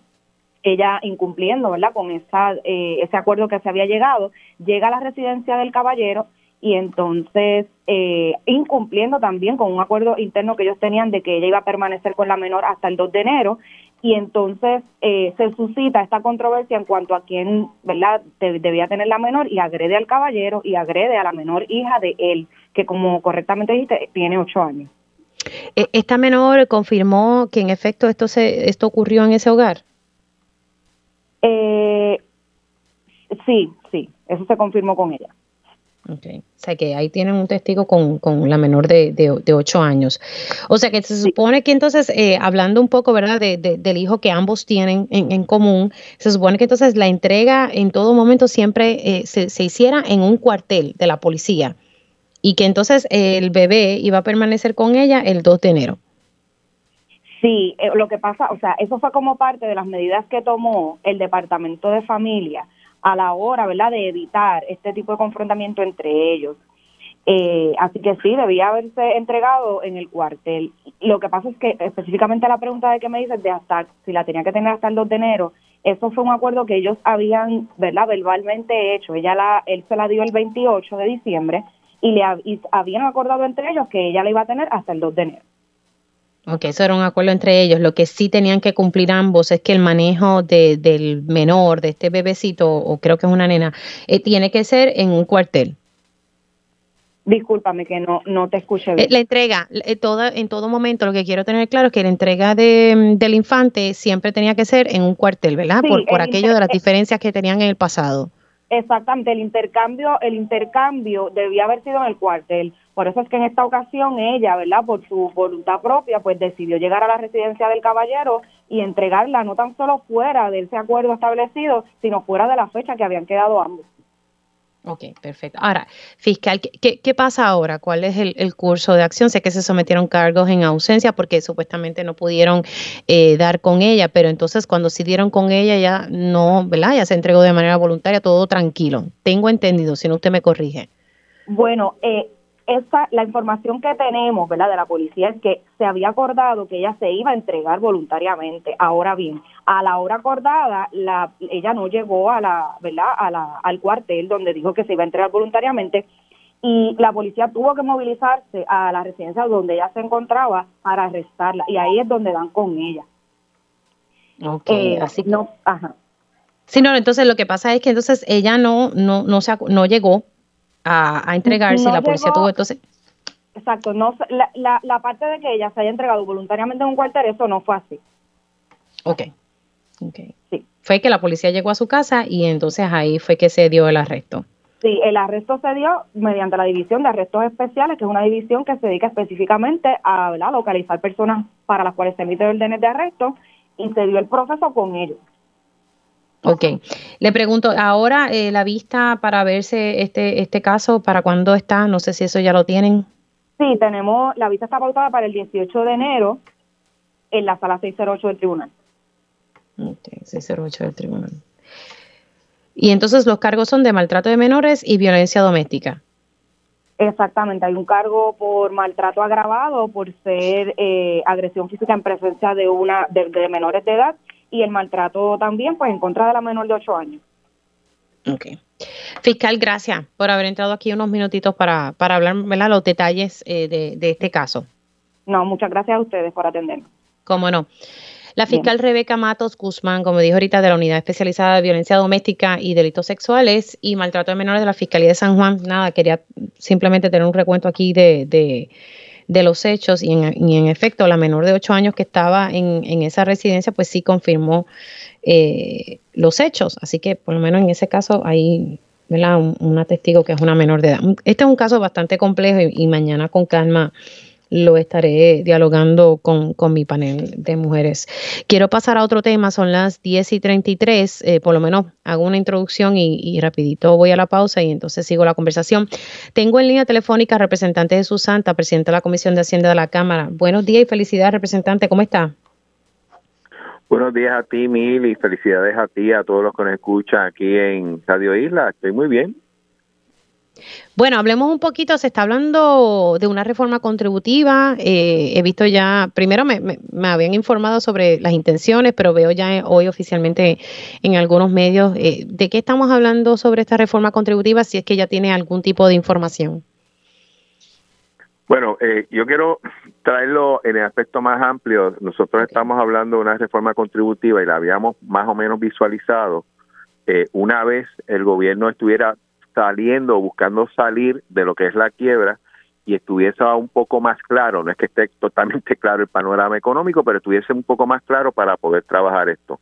ella incumpliendo, ¿verdad? Con esa, eh, ese acuerdo que se había llegado, llega a la residencia del caballero y entonces eh, incumpliendo también con un acuerdo interno que ellos tenían de que ella iba a permanecer con la menor hasta el 2 de enero y entonces eh, se suscita esta controversia en cuanto a quién verdad debía tener la menor y agrede al caballero y agrede a la menor hija de él que como correctamente dijiste tiene ocho años. E, esta menor confirmó que en efecto esto se esto ocurrió en ese hogar eh, sí sí eso se confirmó con ella Okay. O sea que ahí tienen un testigo con, con la menor de, de, 8 años. O sea que se supone que entonces, eh, hablando un poco, ¿verdad?, de, del hijo que ambos tienen en, en, común, se supone que entonces la entrega en todo momento siempre eh, se, se, hiciera en un cuartel de la policía y que entonces el bebé iba a permanecer con ella el 2 de enero. Sí, eh, lo que pasa, o sea, eso fue como parte de las medidas que tomó el Departamento de Familia a la hora, ¿verdad?, de evitar este tipo de confrontamiento entre ellos. Eh, así que sí, debía haberse entregado en el cuartel. Lo que pasa es que específicamente la pregunta de que me dices de hasta si la tenía que tener hasta el 2 de enero, eso fue un acuerdo que ellos habían, ¿verdad?, verbalmente hecho. Ella la, él se la dio el 28 de diciembre y le y habían acordado entre ellos que ella la iba a tener hasta el 2 de enero. Ok, eso era un acuerdo entre ellos. Lo que sí tenían que cumplir ambos es que el manejo de, del menor, de este bebecito, o creo que es una nena, eh, tiene que ser en un cuartel. Discúlpame que no, no te escuché bien. Eh, la entrega, eh, toda, en todo momento, lo que quiero tener claro es que la entrega de, del infante siempre tenía que ser en un cuartel, ¿verdad? por por aquello de las diferencias que tenían en el pasado. Exactamente, el intercambio, el intercambio debía haber sido en el cuartel. Por eso es que en esta ocasión ella, ¿verdad? Por su voluntad propia, pues decidió llegar a la residencia del caballero y entregarla no tan solo fuera de ese acuerdo establecido, sino fuera de la fecha que habían quedado ambos. Ok, perfecto. Ahora, fiscal, ¿qué, qué pasa ahora? ¿Cuál es el, curso de acción? Sé que se sometieron cargos en ausencia porque supuestamente no pudieron eh, dar con ella, pero entonces cuando sí dieron con ella ya no, ¿verdad? Ya se entregó de manera voluntaria, todo tranquilo. Tengo entendido, si no usted me corrige. Bueno, eh, esa, la información que tenemos, ¿verdad? De la policía es que se había acordado que ella se iba a entregar voluntariamente. Ahora bien, a la hora acordada, la, ella no llegó a la, ¿verdad? A la, al cuartel donde dijo que se iba a entregar voluntariamente y la policía tuvo que movilizarse a la residencia donde ella se encontraba para arrestarla y ahí es donde dan con ella. Ok, eh, así no, ajá. Sí, no, entonces lo que pasa es que entonces ella no, no, no, se, no llegó a, entregar si la policía tuvo entonces. Exacto, no la, la, la, parte de que ella se haya entregado voluntariamente en un cuartel, eso no fue así. Ok, ok. Sí. Fue que la policía llegó a su casa y entonces ahí fue que se dio el arresto. Sí, el arresto se dio mediante la división de arrestos especiales, que es una división que se dedica específicamente a localizar personas para las cuales se emiten órdenes de arresto y se dio el proceso con ellos. Ok. Le pregunto, ahora eh, la vista para verse este, este caso, ¿para cuándo está? No sé si eso ya lo tienen. Sí, tenemos, la vista está pautada para el 18 de enero en la sala 608 del tribunal. Ok, 608 del tribunal. Y entonces los cargos son de maltrato de menores y violencia doméstica. Exactamente, hay un cargo por maltrato agravado, por ser eh, agresión física en presencia de una de menores de edad y el maltrato también, pues en contra de la menor de 8 años. Ok. Fiscal, gracias por haber entrado aquí unos minutitos para, para hablar ¿verdad? los detalles eh, de, de, este caso. No, muchas gracias a ustedes por atendernos. Cómo no. La fiscal Rebeca Matos Guzmán, como dijo ahorita, de la Unidad Especializada de Violencia Doméstica y Delitos Sexuales y Maltrato de Menores de la Fiscalía de San Juan, nada, quería simplemente tener un recuento aquí de, de de los hechos y en, efecto la menor de 8 años que estaba en, en esa residencia pues sí confirmó eh, los hechos. Así que por lo menos en ese caso hay ¿verdad? Un, una testigo que es una menor de edad. Este es un caso bastante complejo y, mañana con calma lo estaré dialogando con, mi panel de mujeres. Quiero pasar a otro tema, son las 10 y 33, eh, por lo menos hago una introducción y, rapidito voy a la pausa y entonces sigo la conversación. Tengo en línea telefónica representante de Santa, presidente de la Comisión de Hacienda de la Cámara. Buenos días y felicidades, representante, ¿cómo está? Buenos días a ti, Mil, y felicidades a ti, a todos los que nos escuchan aquí en Radio Isla. Estoy muy bien. Bueno, hablemos un poquito, se está hablando de una reforma contributiva. Eh, he visto ya, primero me, me, habían informado sobre las intenciones, pero veo ya hoy oficialmente en algunos medios eh, de qué estamos hablando sobre esta reforma contributiva, si es que ya tiene algún tipo de información. Bueno, eh, yo quiero traerlo en el aspecto más amplio. Nosotros estamos hablando de una reforma contributiva y la habíamos más o menos visualizado una vez el gobierno estuviera saliendo, buscando salir de lo que es la quiebra y estuviese un poco más claro, no es que esté totalmente claro el panorama económico, pero estuviese un poco más claro para poder trabajar esto.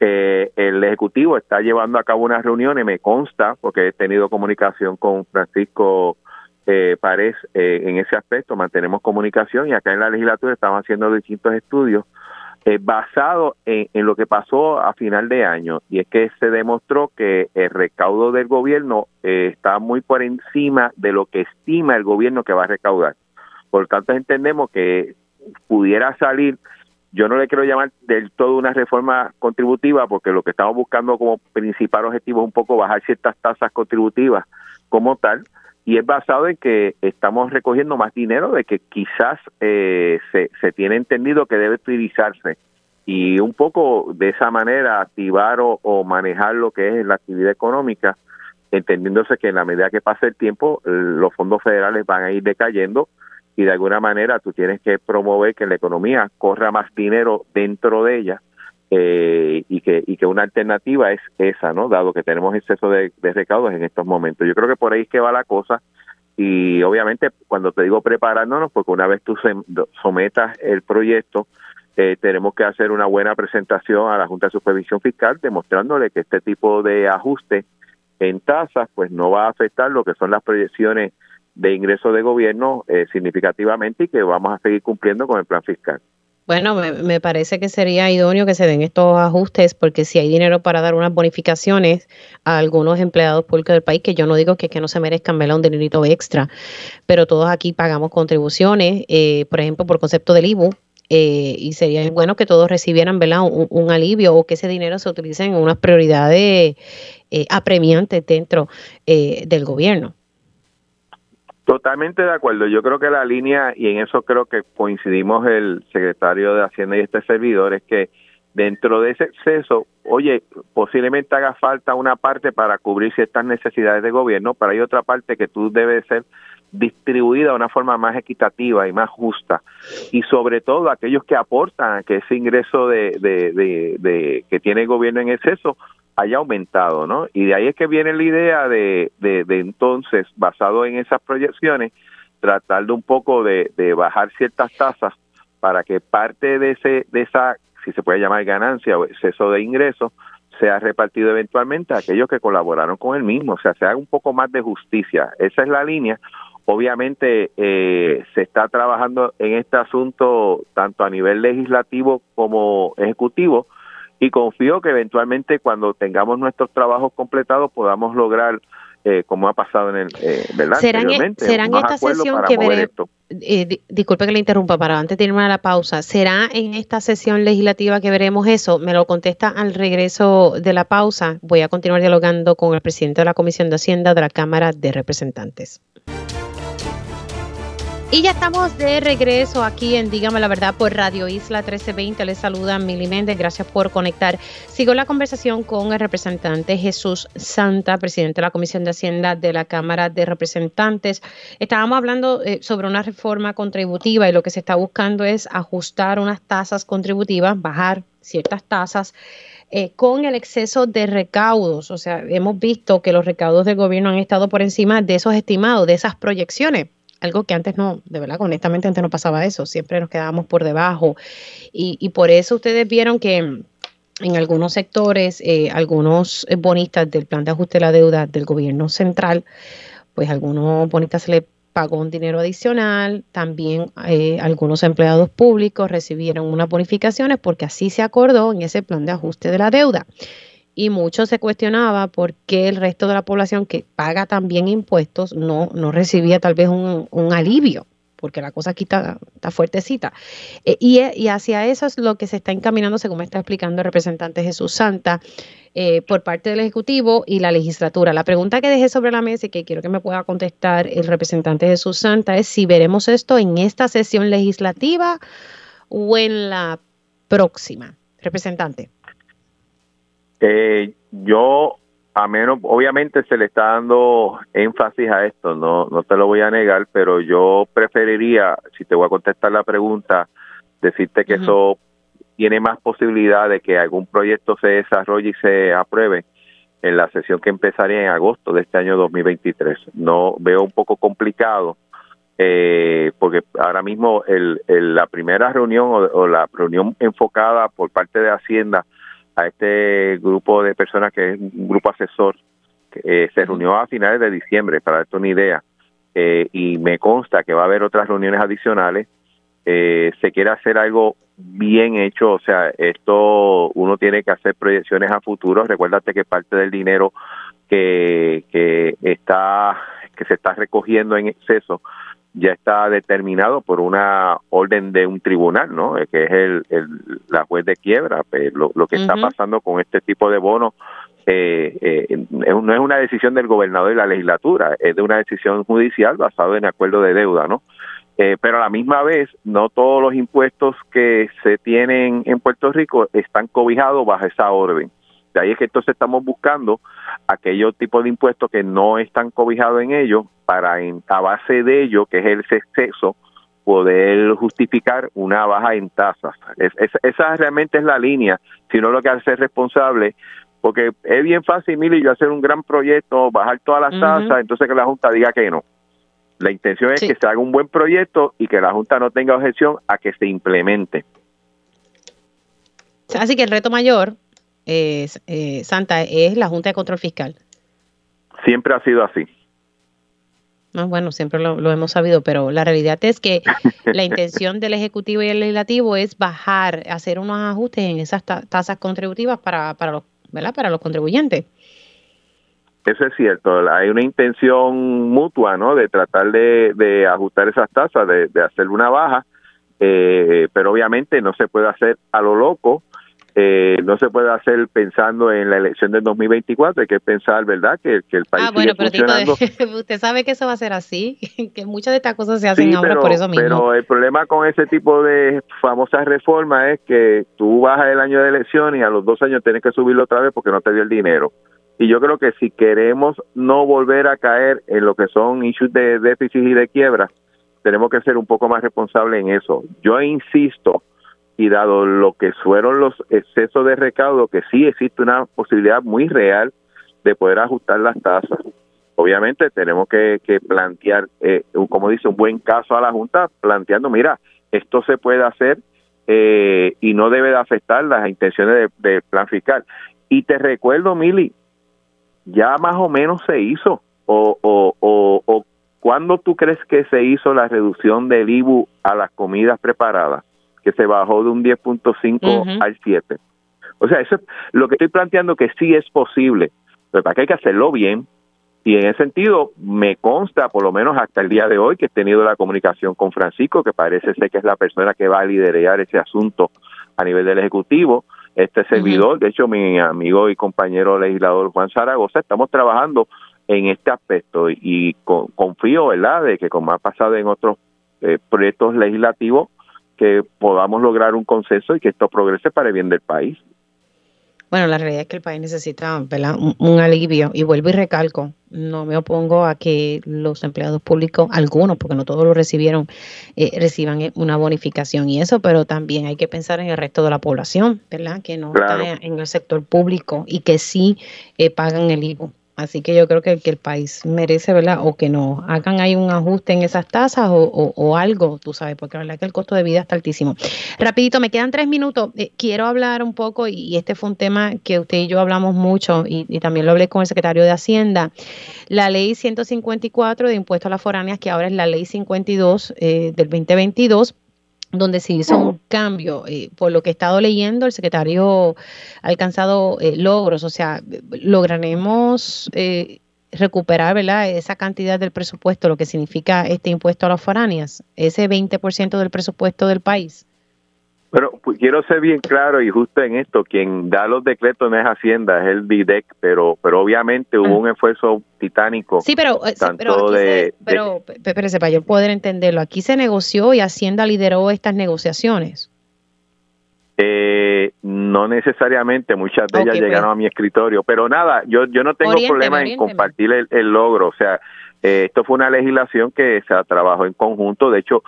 Eh, el Ejecutivo está llevando a cabo unas reuniones, me consta, porque he tenido comunicación con Francisco eh, Párez eh, en ese aspecto, mantenemos comunicación y acá en la legislatura estamos haciendo distintos estudios eh, basado en, lo que pasó a final de año, y es que se demostró que el recaudo del gobierno eh, está muy por encima de lo que estima el gobierno que va a recaudar. Por tanto, entendemos que pudiera salir, yo no le quiero llamar del todo una reforma contributiva, porque lo que estamos buscando como principal objetivo es un poco bajar ciertas tasas contributivas como tal, y es basado en que estamos recogiendo más dinero de que quizás eh, se, tiene entendido que debe utilizarse y un poco de esa manera activar o, manejar lo que es la actividad económica, entendiéndose que en la medida que pase el tiempo los fondos federales van a ir decayendo y de alguna manera tú tienes que promover que la economía corra más dinero dentro de ella eh, y que y que una alternativa es esa, ¿no? Dado que tenemos exceso de, recaudos en estos momentos. Yo creo que por ahí es que va la cosa y obviamente cuando te digo preparándonos, porque una vez tú sometas el proyecto, eh, tenemos que hacer una buena presentación a la Junta de Supervisión Fiscal demostrándole que este tipo de ajuste en tasas pues no va a afectar lo que son las proyecciones de ingresos de gobierno eh, significativamente y que vamos a seguir cumpliendo con el plan fiscal. Bueno, me, parece que sería idóneo que se den estos ajustes porque si hay dinero para dar unas bonificaciones a algunos empleados públicos del país, que yo no digo que, que no se merezcan un dinerito extra, pero todos aquí pagamos contribuciones, eh, por ejemplo, por concepto del IBU, eh, y sería bueno que todos recibieran ¿verdad? Un, alivio o que ese dinero se utilice en unas prioridades eh, apremiantes dentro del gobierno. Totalmente de acuerdo. Yo creo que la línea, y en eso creo que coincidimos el secretario de Hacienda y este servidor, es que dentro de ese exceso, oye, posiblemente haga falta una parte para cubrir ciertas necesidades de gobierno, pero hay otra parte que tú debes ser distribuida de una forma más equitativa y más justa. Y sobre todo aquellos que aportan a que ese ingreso de, de, de que tiene el gobierno en exceso haya aumentado, ¿no? Y de ahí es que viene la idea de, de, entonces, basado en esas proyecciones, tratar de un poco de, bajar ciertas tasas para que parte de ese de esa, si se puede llamar ganancia o exceso de ingresos, sea repartido eventualmente a aquellos que colaboraron con el mismo, o sea, se haga un poco más de justicia. Esa es la línea. Obviamente eh, se está trabajando en este asunto tanto a nivel legislativo como ejecutivo, y confío que eventualmente cuando tengamos nuestros trabajos completados podamos lograr eh, como ha pasado en el eh, verdad será en, será en esta sesión que veremos eh, disculpe que le interrumpa para antes de irme a la pausa será en esta sesión legislativa que veremos eso me lo contesta al regreso de la pausa. Voy a continuar dialogando con el presidente de la Comisión de Hacienda de la Cámara de Representantes y ya estamos de regreso aquí en Dígame la Verdad por Radio Isla 1320. Les saluda Mili Méndez. Gracias por conectar. Sigo la conversación con el representante Jesús Santa, presidente de la Comisión de Hacienda de la Cámara de Representantes. Estábamos hablando eh, sobre una reforma contributiva y lo que se está buscando es ajustar unas tasas contributivas, bajar ciertas tasas. Eh, con el exceso de recaudos. O sea, hemos visto que los recaudos del gobierno han estado por encima de esos estimados, de esas proyecciones algo que antes no, de verdad, honestamente antes no pasaba eso, siempre nos quedábamos por debajo. Y, por eso ustedes vieron que en algunos sectores, eh, algunos bonistas del plan de ajuste de la deuda del gobierno central, pues algunos bonistas se le pagó un dinero adicional, también eh, algunos empleados públicos recibieron unas bonificaciones porque así se acordó en ese plan de ajuste de la deuda. Y mucho se cuestionaba por qué el resto de la población que paga también impuestos no, no recibía tal vez un, un alivio porque la cosa aquí está, fuertecita. Eh, y, y, hacia eso es lo que se está encaminando, según está explicando el representante Jesús Santa, eh, por parte del Ejecutivo y la legislatura. La pregunta que dejé sobre la mesa y que quiero que me pueda contestar el representante Jesús Santa es si veremos esto en esta sesión legislativa o en la próxima. Representante. Eh, yo a menos, obviamente se le está dando énfasis a esto, no, no te lo voy a negar, pero yo preferiría, si te voy a contestar la pregunta, decirte que eso tiene más posibilidad de que algún proyecto se desarrolle y se apruebe en la sesión que empezaría en agosto de este año 2023. No veo un poco complicado eh, porque ahora mismo el, la primera reunión o, la reunión enfocada por parte de Hacienda a este grupo de personas que es un grupo asesor, que eh, se reunió a finales de diciembre, para darte una idea, eh, y me consta que va a haber otras reuniones adicionales. Eh, se quiere hacer algo bien hecho, o sea, esto uno tiene que hacer proyecciones a futuro. Recuérdate que parte del dinero que, que está que se está recogiendo en exceso ya está determinado por una orden de un tribunal, ¿no? Eh, que es el, la juez de quiebra. Pues, lo, que está pasando con este tipo de bonos eh, eh, no es una decisión del gobernador y la legislatura, es de una decisión judicial basada en acuerdo de deuda, ¿no? pero a la misma vez, no todos los impuestos que se tienen en Puerto Rico están cobijados bajo esa orden. De ahí es que entonces estamos buscando aquellos tipos de impuestos que no están cobijados en ellos para a base de ello, que es el exceso, poder justificar una baja en tasas. esa realmente es la línea, sino lo que hace es responsable, porque es bien fácil, y yo hacer un gran proyecto, bajar todas las tasas, entonces que la Junta diga que no. La intención es que se haga un buen proyecto y que la Junta no tenga objeción a que se implemente. Así que el reto mayor eh, Santa, es la Junta de Control Fiscal. Siempre ha sido así. No, bueno, siempre lo, hemos sabido, pero la realidad es que la intención del Ejecutivo y el Legislativo es bajar, hacer unos ajustes en esas tasas contributivas para, para, los, ¿verdad? para los contribuyentes. Eso es cierto, hay una intención mutua, ¿no? De tratar de, ajustar esas tasas, de, de hacer una baja, eh, pero obviamente no se puede hacer a lo loco eh, no se puede hacer pensando en la elección del 2024, hay que pensar, ¿verdad?, que, el país ah, bueno, pero usted sabe que eso va a ser así, que muchas de estas cosas se hacen ahora por eso mismo. Pero el problema con ese tipo de famosas reformas es que tú bajas el año de elección y a los dos años tienes que subirlo otra vez porque no te dio el dinero. Y yo creo que si queremos no volver a caer en lo que son issues de déficit y de quiebra, tenemos que ser un poco más responsables en eso. Yo insisto, y dado lo que fueron los excesos de recaudo, que sí existe una posibilidad muy real de poder ajustar las tasas. Obviamente tenemos que, plantear, eh, como dice, un buen caso a la Junta, planteando, mira, esto se puede hacer eh, y no debe de afectar las intenciones del plan fiscal. Y te recuerdo, Mili, ya más o menos se hizo, o, o, o, o ¿cuándo tú crees que se hizo la reducción del IBU a las comidas preparadas? Que se bajó de un 10.5 al 7. O sea, eso lo que estoy planteando que sí es posible, pero para que hay que hacerlo bien. Y en ese sentido, me consta, por lo menos hasta el día de hoy, que he tenido la comunicación con Francisco, que parece ser que es la persona que va a liderar ese asunto a nivel del Ejecutivo. Este servidor, de hecho, mi amigo y compañero legislador Juan Zaragoza, estamos trabajando en este aspecto y, confío, ¿verdad?, de que como ha pasado en otros eh, proyectos legislativos, que podamos lograr un consenso y que esto progrese para el bien del país. Bueno, la realidad es que el país necesita Un, alivio y vuelvo y recalco, no me opongo a que los empleados públicos, algunos, porque no todos lo recibieron, eh, reciban una bonificación y eso, pero también hay que pensar en el resto de la población, ¿verdad? Que no está en el sector público y que sí eh, pagan el IVU Así que yo creo que, que el país merece, ¿verdad? O que no hagan ahí un ajuste en esas tasas o, algo, tú sabes, porque la verdad que el costo de vida está altísimo. Rapidito, me quedan tres minutos. Eh, quiero hablar un poco, y este fue un tema que usted y yo hablamos mucho, y, y también lo hablé con el secretario de Hacienda. La ley 154 de impuestos a las foráneas, que ahora es la ley 52 eh, del 2022 donde se hizo un cambio. Eh, por lo que he estado leyendo, el secretario ha alcanzado eh, logros, o sea, lograremos eh, recuperar ¿verdad? esa cantidad del presupuesto, lo que significa este impuesto a las foráneas, ese 20% del presupuesto del país. Pero pues, quiero ser bien claro y justo en esto, quien da los decretos no es Hacienda, es el BIDEC, pero pero obviamente hubo un esfuerzo titánico. Sí, pero, eh, pero, de, pero, para yo poder entenderlo, aquí se negoció y Hacienda lideró estas negociaciones. Eh, no necesariamente, muchas de ellas llegaron a mi escritorio, pero nada, yo yo no tengo problema en compartir el, logro, o sea, eh, esto fue una legislación que se trabajó en conjunto, de hecho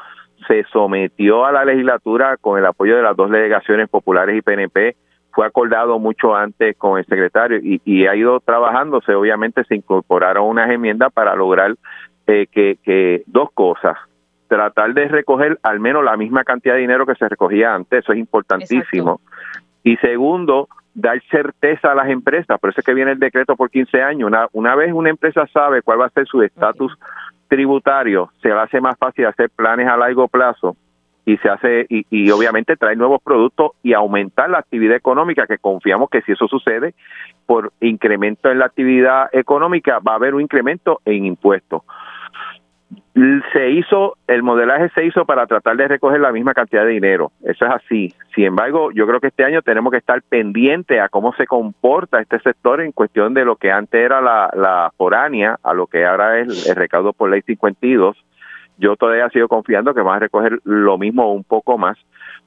se sometió a la legislatura con el apoyo de las dos delegaciones populares y PNP, fue acordado mucho antes con el secretario y, ha ido trabajándose, obviamente se incorporaron unas enmiendas para lograr eh, que, dos cosas, tratar de recoger al menos la misma cantidad de dinero que se recogía antes, eso es importantísimo. Y segundo, dar certeza a las empresas, por eso es que viene el decreto por 15 años. Una, una vez una empresa sabe cuál va a ser su estatus tributario se hace más fácil hacer planes a largo plazo y se hace y, obviamente traer nuevos productos y aumentar la actividad económica que confiamos que si eso sucede por incremento en la actividad económica va a haber un incremento en impuestos se hizo, el modelaje se hizo para tratar de recoger la misma cantidad de dinero. Eso es así. Sin embargo, yo creo que este año tenemos que estar pendiente a cómo se comporta este sector en cuestión de lo que antes era la, la foránea a lo que ahora es el recaudo por ley 52. Yo todavía sigo confiando que van a recoger lo mismo un poco más,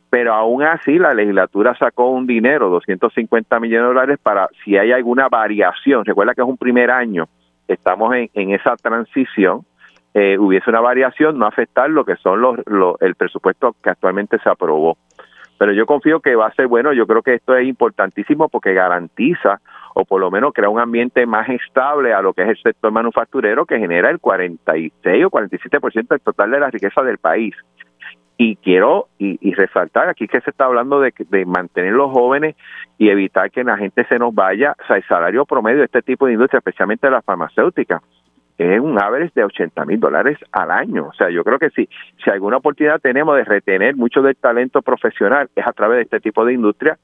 pero aún así la legislatura sacó un dinero, 250 millones de dólares, para si hay alguna variación. Recuerda que es un primer año, estamos en, en esa transición eh, hubiese una variación, no afectar lo que son los, el presupuesto que actualmente se aprobó. Pero yo confío que va a ser bueno, yo creo que esto es importantísimo porque garantiza o por lo menos crea un ambiente más estable a lo que es el sector manufacturero que genera el 46 o 47% del total de la riqueza del país. Y quiero y, resaltar aquí que se está hablando de, de, mantener los jóvenes y evitar que la gente se nos vaya, o sea, el salario promedio de este tipo de industria, especialmente de la farmacéutica, es un average de 80 mil dólares al año. O sea, yo creo que sí, si alguna oportunidad tenemos de retener mucho del talento profesional es a través de este tipo de industria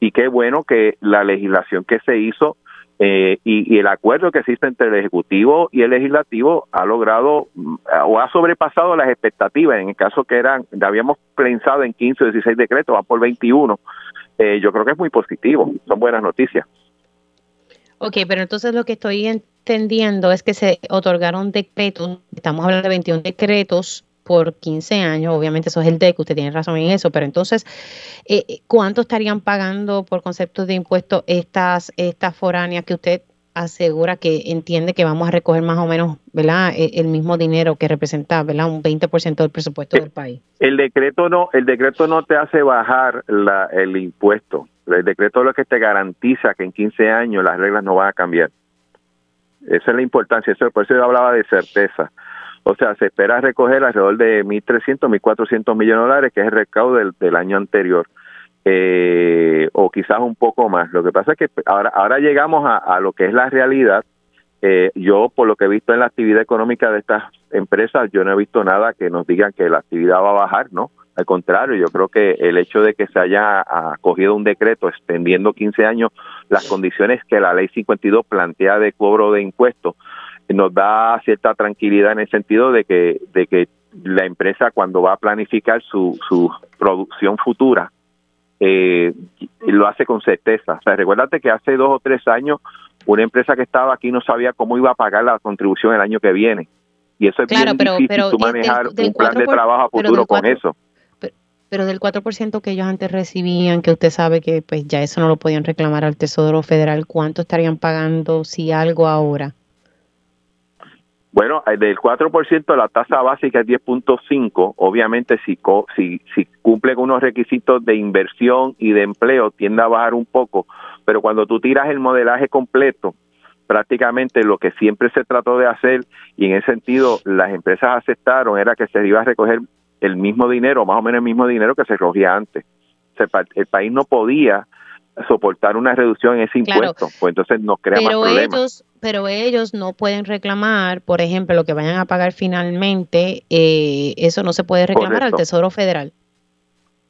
y qué bueno que la legislación que se hizo eh, y, el acuerdo que existe entre el Ejecutivo y el Legislativo ha logrado mm, o ha sobrepasado las expectativas. En el caso que eran, habíamos pensado en 15 o 16 decretos, va por 21. Eh, yo creo que es muy positivo, son buenas noticias. Ok, pero entonces lo que estoy entendiendo es que se otorgaron decretos, estamos hablando de 21 decretos por 15 años, obviamente eso es el DEC, usted tiene razón en eso, pero entonces, eh, eh, ¿cuánto estarían pagando por conceptos de impuestos estas, estas foráneas que usted asegura que entiende que vamos a recoger más o menos, ¿verdad? E, el, mismo dinero que representa, ¿verdad? Un 20% del presupuesto del país. El decreto no, el decreto no te hace bajar la, el impuesto. El decreto es lo que te garantiza que en 15 años las reglas no van a cambiar. Esa es la importancia, eso, por eso yo hablaba de certeza. O sea, se espera recoger alrededor de 1.300, 1.400 millones de dólares, que es el recaudo del, año anterior, eh, o quizás un poco más. Lo que pasa es que ahora, ahora llegamos a, a lo que es la realidad. Eh, yo, por lo que he visto en la actividad económica de estas empresas, yo no he visto nada que nos digan que la actividad va a bajar, ¿no? Al contrario, yo creo que el hecho de que se haya acogido un decreto extendiendo 15 años las condiciones que la ley 52 plantea de cobro de impuestos nos da cierta tranquilidad en el sentido de que de que la empresa cuando va a planificar su, su producción futura eh, lo hace con certeza. O sea, recuérdate que hace dos o tres años una empresa que estaba aquí no sabía cómo iba a pagar la contribución el año que viene. Y eso es bien difícil tú manejar un plan de trabajo a futuro con eso pero del 4% que ellos antes recibían, que usted sabe que pues ya eso no lo podían reclamar al Tesoro Federal, ¿cuánto estarían pagando si algo ahora? Bueno, eh, del 4% la tasa básica es 10.5, obviamente si, si, si cumple con unos requisitos de inversión y de empleo tiende a bajar un poco, pero cuando tú tiras el modelaje completo, prácticamente lo que siempre se trató de hacer y en ese sentido las empresas aceptaron era que se iba a recoger el mismo dinero, más o menos el mismo dinero que se recogía antes. el país no podía soportar una reducción en ese impuesto, pues entonces nos crea pero más problemas. Ellos, pero ellos no pueden reclamar, por ejemplo, lo que vayan a pagar finalmente, eh, eso no se puede reclamar al Tesoro Federal.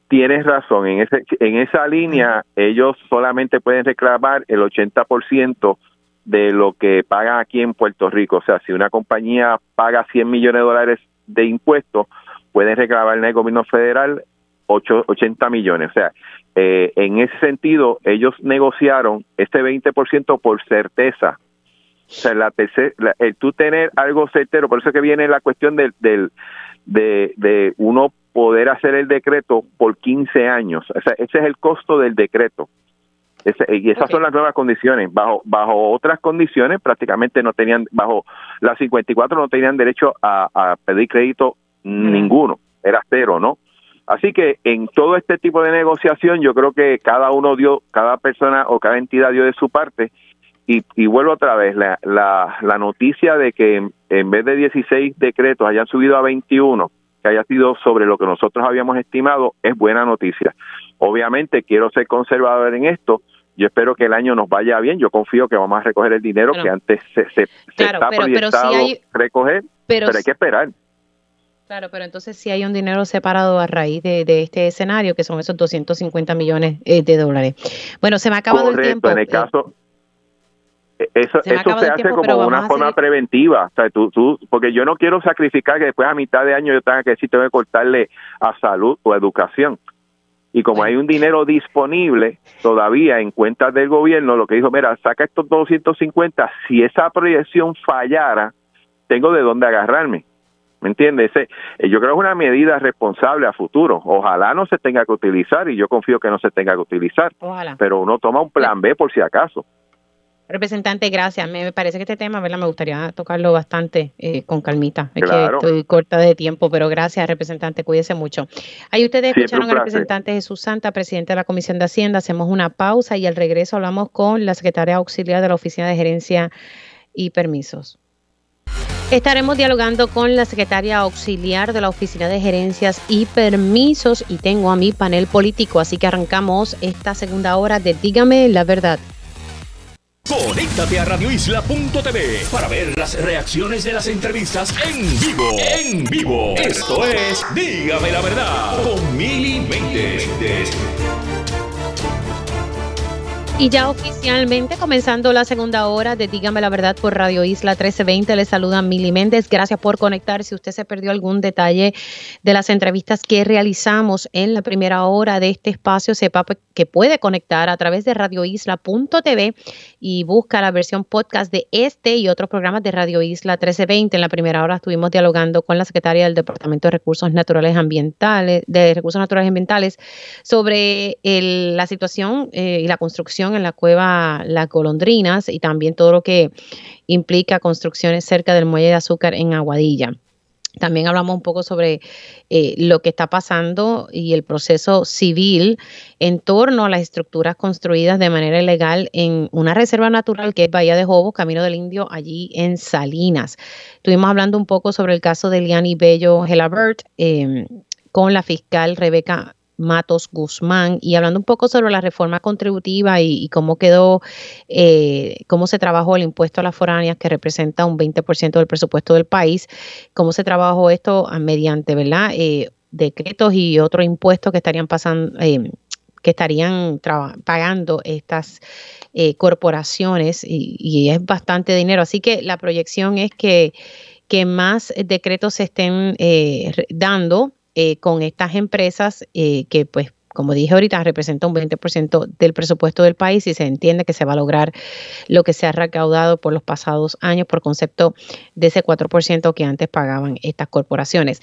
Tienes razón, en, ese, en esa línea ellos solamente pueden reclamar el 80% de lo que pagan aquí en Puerto Rico. O sea, si una compañía paga 100 millones de dólares de impuestos, pueden reclamar en el gobierno federal 8, 80 millones. O sea, eh, en ese sentido, ellos negociaron este 20% por certeza. O sea, la, el tú tener algo certero, por eso es que viene la cuestión del, del de, de uno poder hacer el decreto por 15 años. O sea, ese es el costo del decreto. y esas son las nuevas condiciones. Bajo bajo otras condiciones, prácticamente no tenían, bajo las 54 no tenían derecho a, pedir crédito ninguno. Era cero, ¿no? Así que en todo este tipo de negociación yo creo que cada uno dio, cada persona o cada entidad dio de su parte y, y vuelvo otra vez, la, la, la noticia de que en, vez de 16 decretos hayan subido a 21, que haya sido sobre lo que nosotros habíamos estimado, es buena noticia. Obviamente quiero ser conservador en esto, yo espero que el año nos vaya bien, yo confío que vamos a recoger el dinero que antes se, se, está proyectado recoger, pero hay que esperar. Claro, pero entonces si hay un dinero separado a raíz de, este escenario, que son esos 250 millones eh, de dólares. Bueno, se me ha acabado el tiempo. En el caso, e, eso se, eso se hace como una forma preventiva. O sea, tú, tú, porque yo no quiero sacrificar que después a mitad de año yo tenga que decir, tengo que cortarle a salud o educación. Y como hay un dinero disponible todavía en cuentas del gobierno, lo que dijo, mira, saca estos 250, si esa proyección fallara, tengo de dónde agarrarme. ¿Me entiendes? Eh, yo creo que es una medida responsable a futuro. Ojalá no se tenga que utilizar y yo confío que no se tenga que utilizar. Ojalá. Pero uno toma un plan B por si acaso. Representante, gracias. Me parece que este tema, ¿verdad? Me gustaría tocarlo bastante eh, con calmita. Es que estoy corta de tiempo, pero gracias, representante. Cuídese mucho. Ahí ustedes escucharon al representante Jesús Santa, presidente de la Comisión de Hacienda. Hacemos una pausa y al regreso hablamos con la secretaria auxiliar de la Oficina de Gerencia y Permisos. Estaremos dialogando con la secretaria auxiliar de la Oficina de Gerencias y Permisos y tengo a mi panel político, así que arrancamos esta segunda hora de Dígame la verdad. Conéctate a radioisla.tv para ver las reacciones de las entrevistas en vivo. En vivo. Esto es Dígame la verdad con Mili Méndez. Y ya oficialmente comenzando la segunda hora de Dígame la Verdad por Radio Isla 1320, le saluda Mili Méndez. Gracias por conectar. Si usted se perdió algún detalle de las entrevistas que realizamos en la primera hora de este espacio, sepa que puede conectar a través de radioisla.tv y busca la versión podcast de este y otros programas de Radio Isla 1320. En la primera hora estuvimos dialogando con la secretaria del Departamento de Recursos Naturales Ambientales, de Recursos Naturales Ambientales, sobre la situación eh, y la construcción en la cueva Las Golondrinas y también todo lo que implica construcciones cerca del muelle de azúcar en Aguadilla. También hablamos un poco sobre eh, lo que está pasando y el proceso civil en torno a las estructuras construidas de manera ilegal en una reserva natural que es Bahía de Jobos, Camino del Indio, allí en Salinas. Estuvimos hablando un poco sobre el caso de Liani Bello Gelabert eh, con la fiscal Rebeca Matos Guzmán y hablando un poco sobre la reforma contributiva y, cómo quedó, eh, cómo se trabajó el impuesto a las foráneas que representa un 20% del presupuesto del país, cómo se trabajó esto mediante, ¿verdad? Eh, decretos y otros impuestos que estarían pasando, eh, que estarían pagando estas corporaciones y, es bastante dinero. Así que la proyección es que, que más decretos se estén dando eh, con estas empresas eh, que pues como dije ahorita, representa un 20% del presupuesto del país y se entiende que se va a lograr lo que se ha recaudado por los pasados años por concepto de ese 4% que antes pagaban estas corporaciones.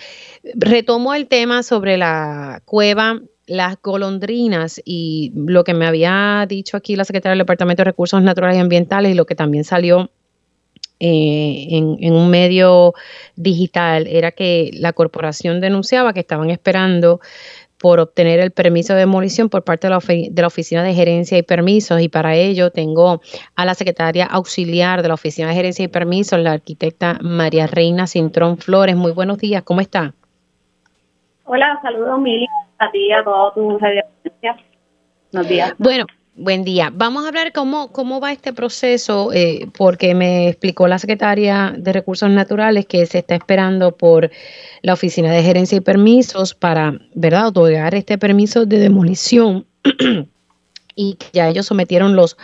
Retomo el tema sobre la cueva las golondrinas y lo que me había dicho aquí la secretaria del Departamento de Recursos Naturales y Ambientales y lo que también salió eh, en, un medio digital era que la corporación denunciaba que estaban esperando por obtener el permiso de demolición por parte de la, de la, Oficina de Gerencia y Permisos y para ello tengo a la secretaria auxiliar de la Oficina de Gerencia y Permisos, la arquitecta María Reina Cintrón Flores. Muy buenos días, ¿cómo está? Hola, saludos Mili, a ti a todos tus Buenos días. Bueno, Buen día. Vamos a hablar cómo, cómo va este proceso, eh, porque me explicó la secretaria de Recursos Naturales que se está esperando por la Oficina de Gerencia y Permisos para, ¿verdad?, otorgar este permiso de demolición y ya ellos sometieron los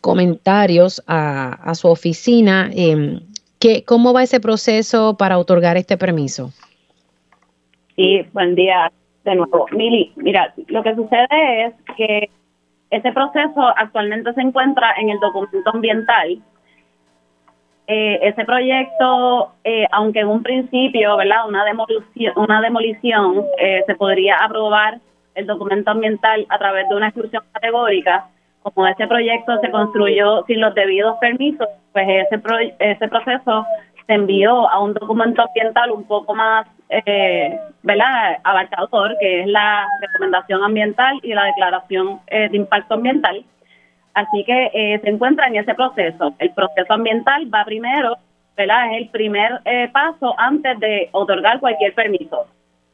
comentarios a, su oficina. Eh, ¿Cómo va ese proceso para otorgar este permiso? Sí, buen día de nuevo. Mili, mira, lo que sucede es que ese proceso actualmente se encuentra en el documento ambiental. Eh, ese proyecto, eh, aunque en un principio, ¿verdad? Una demolición, una demolición eh, se podría aprobar el documento ambiental a través de una exclusión categórica, como ese proyecto se construyó sin los debidos permisos, pues ese, ese proceso se envió a un documento ambiental un poco más eh, ¿verdad? abarcador, que es la recomendación ambiental y la declaración eh, de impacto ambiental. Así que eh, se encuentra en ese proceso. El proceso ambiental va primero, ¿verdad? es el primer eh, paso antes de otorgar cualquier permiso.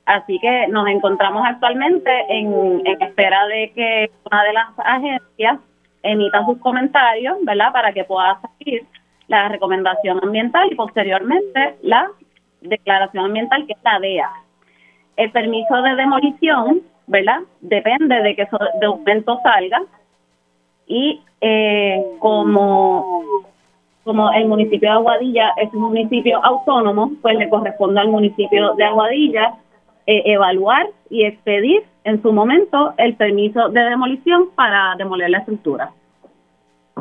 Así que nos encontramos actualmente en, en espera de que una de las agencias emita sus comentarios, ¿verdad? Para que pueda salir la recomendación ambiental y posteriormente la declaración ambiental, que es la DEA. El permiso de demolición, ¿verdad? Depende de que ese documento salga y eh, como como el municipio de Aguadilla es un municipio autónomo, pues le corresponde al municipio de Aguadilla eh, evaluar y expedir en su momento el permiso de demolición para demoler la estructura.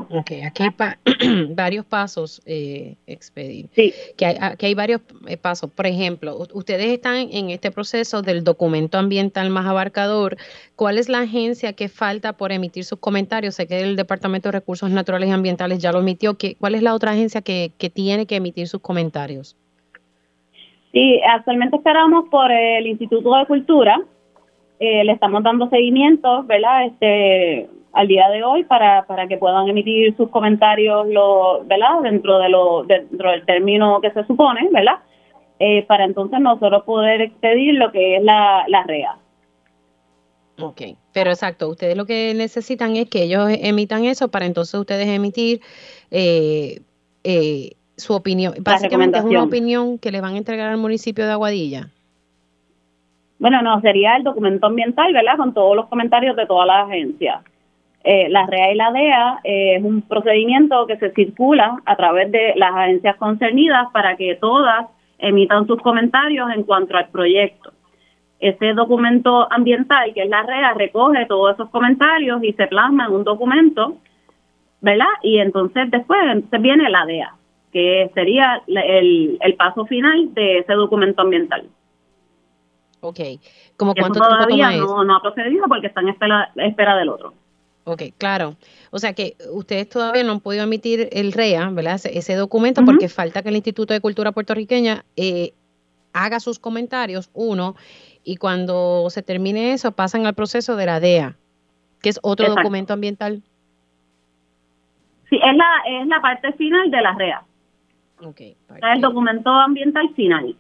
Ok, aquí hay varios pasos eh, expedir. Sí. Que hay, aquí hay varios eh, pasos. Por ejemplo, ustedes están en este proceso del documento ambiental más abarcador. ¿Cuál es la agencia que falta por emitir sus comentarios? Sé que el Departamento de Recursos Naturales y Ambientales ya lo emitió. ¿Qué, ¿Cuál es la otra agencia que, que tiene que emitir sus comentarios? Sí, actualmente esperamos por el Instituto de Cultura. Eh, le estamos dando seguimiento, ¿verdad? Este, al día de hoy para, para que puedan emitir sus comentarios lo, ¿verdad? dentro de lo dentro del término que se supone, ¿verdad? Eh, para entonces nosotros poder expedir lo que es la, la REA. Ok, pero exacto, ustedes lo que necesitan es que ellos emitan eso para entonces ustedes emitir eh, eh, su opinión. Básicamente es una opinión que le van a entregar al municipio de Aguadilla. Bueno, no, sería el documento ambiental, ¿verdad? Con todos los comentarios de todas las agencias. Eh, la REA y la DEA eh, es un procedimiento que se circula a través de las agencias concernidas para que todas emitan sus comentarios en cuanto al proyecto. Ese documento ambiental, que es la REA, recoge todos esos comentarios y se plasma en un documento, ¿verdad? Y entonces después viene la DEA, que sería el, paso final de ese documento ambiental. Ok. ¿Cómo cuánto tiempo toma no, no ha procedido porque está en espera del otro. Ok, claro. O sea que ustedes todavía no han podido emitir el REA, ¿verdad? Ese, documento porque falta que el Instituto de Cultura Puertorriqueña eh, haga sus comentarios, uno, y cuando se termine eso pasan al proceso de la DEA, que es otro documento ambiental. Sí, es la, es la parte final de la REA. Ok. el documento ambiental final.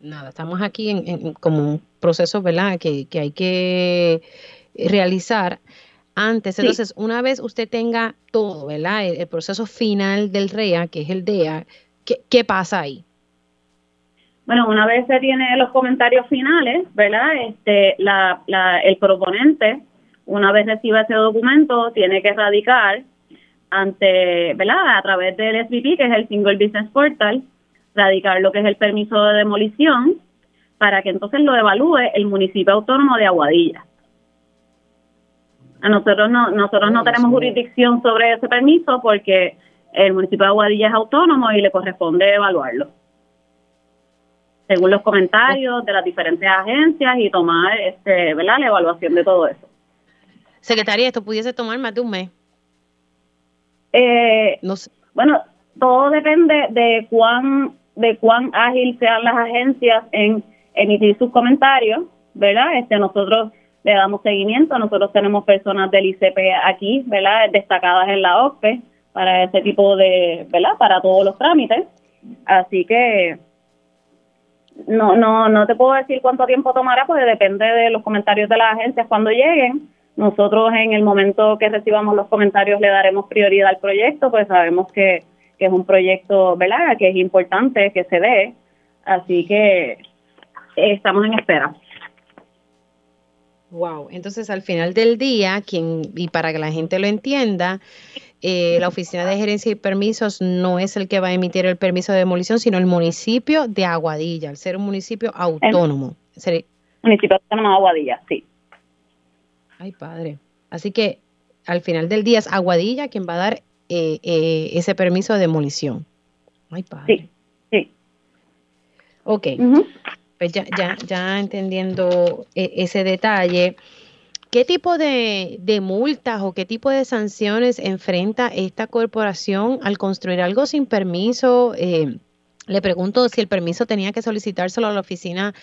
Nada, estamos aquí en, como un proceso, ¿verdad? Que, que hay que realizar antes. Entonces, una vez usted tenga todo, ¿verdad? El, proceso final del REA, que es el DEA, ¿qué, pasa ahí? Bueno, una vez se tiene los comentarios finales, ¿verdad? Este, la, la, el proponente, una vez reciba ese documento, tiene que radicar ante, ¿verdad? A través del SBP, que es el Single Business Portal, radicar lo que es el permiso de demolición, para que entonces lo evalúe el municipio autónomo de Aguadilla. A nosotros no, nosotros no tenemos jurisdicción sobre ese permiso porque el municipio de Aguadilla es autónomo y le corresponde evaluarlo. Según los comentarios de las diferentes agencias y tomar este, ¿verdad? la evaluación de todo eso. Secretaria, ¿esto pudiese tomar más de un mes? Eh, Bueno, todo depende de cuán, de cuán ágil sean las agencias en emitir sus comentarios ¿verdad? Este, nosotros le damos seguimiento, nosotros tenemos personas del ICP aquí, ¿verdad? Destacadas en la OPE para ese tipo de, ¿verdad? Para todos los trámites. Así que no, no, no te puedo decir cuánto tiempo tomará, porque depende de los comentarios de las agencias cuando lleguen. Nosotros en el momento que recibamos los comentarios le daremos prioridad al proyecto, pues sabemos que, que es un proyecto, ¿verdad? Que es importante que se dé. Así que estamos en espera. Wow, entonces al final del día, quien y para que la gente lo entienda, eh, la Oficina de Gerencia y Permisos no es el que va a emitir el permiso de demolición, sino el municipio de Aguadilla, al ser un municipio autónomo. municipio autónomo de Aguadilla, sí. Ay, padre. Así que al final del día es Aguadilla quien va a dar eh, eh, ese permiso de demolición. Ay, padre. Sí, sí. Ok pues ya, ya, ya entendiendo eh, ese detalle, ¿qué tipo de, multas o qué tipo de sanciones enfrenta esta corporación al construir algo sin permiso? Eh, le pregunto si el permiso tenía que solicitárselo a la oficina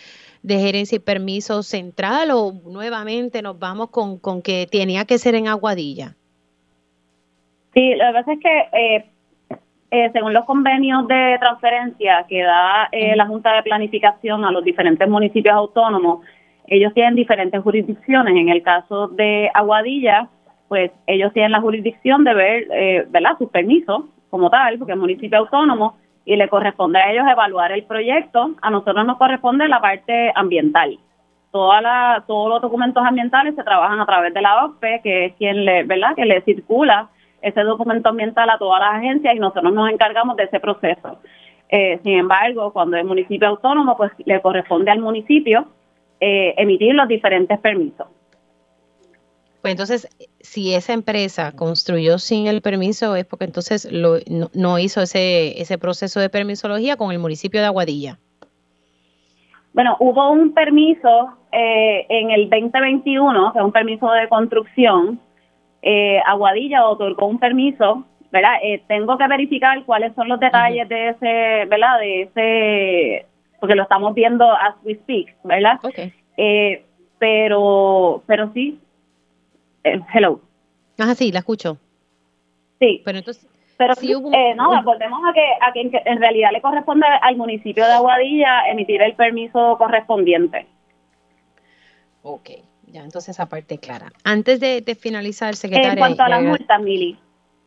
de gerencia y permiso central o nuevamente nos vamos con, con que tenía que ser en Aguadilla. Sí, la verdad es que eh, eh, según los convenios de transferencia que da eh, la Junta de Planificación a los diferentes municipios autónomos, ellos tienen diferentes jurisdicciones. En el caso de Aguadilla, pues ellos tienen la jurisdicción de ver, eh, ¿verdad?, sus permisos como tal, porque es municipio autónomo, y le corresponde a ellos evaluar el proyecto. A nosotros nos corresponde la parte ambiental. Toda la, todos los documentos ambientales se trabajan a través de la OPE, que es quien le, ¿verdad?, que le circula ese documento ambiental a todas las agencias y nosotros nos encargamos de ese proceso. Eh, sin embargo, cuando es municipio autónomo, pues le corresponde al municipio eh, emitir los diferentes permisos. Pues entonces, si esa empresa construyó sin el permiso, es porque entonces lo, no, hizo ese, ese proceso de permisología con el municipio de Aguadilla. Bueno, hubo un permiso eh, en el 2021, que es un permiso de construcción, eh, Aguadilla otorgó un permiso, ¿verdad? Eh, tengo que verificar cuáles son los detalles de ese, ¿verdad? De ese, porque lo estamos viendo as we speak, ¿verdad? Eh, pero, pero sí, eh, hello. Ah, sí, la escucho. Sí. Pero entonces, pero sí, eh, no, volvemos a que, a que en realidad le corresponde al municipio de Aguadilla emitir el permiso correspondiente. Ok. Ya, entonces esa parte clara. Antes de, finalizar, secretaria. En cuanto a las multas, Mili.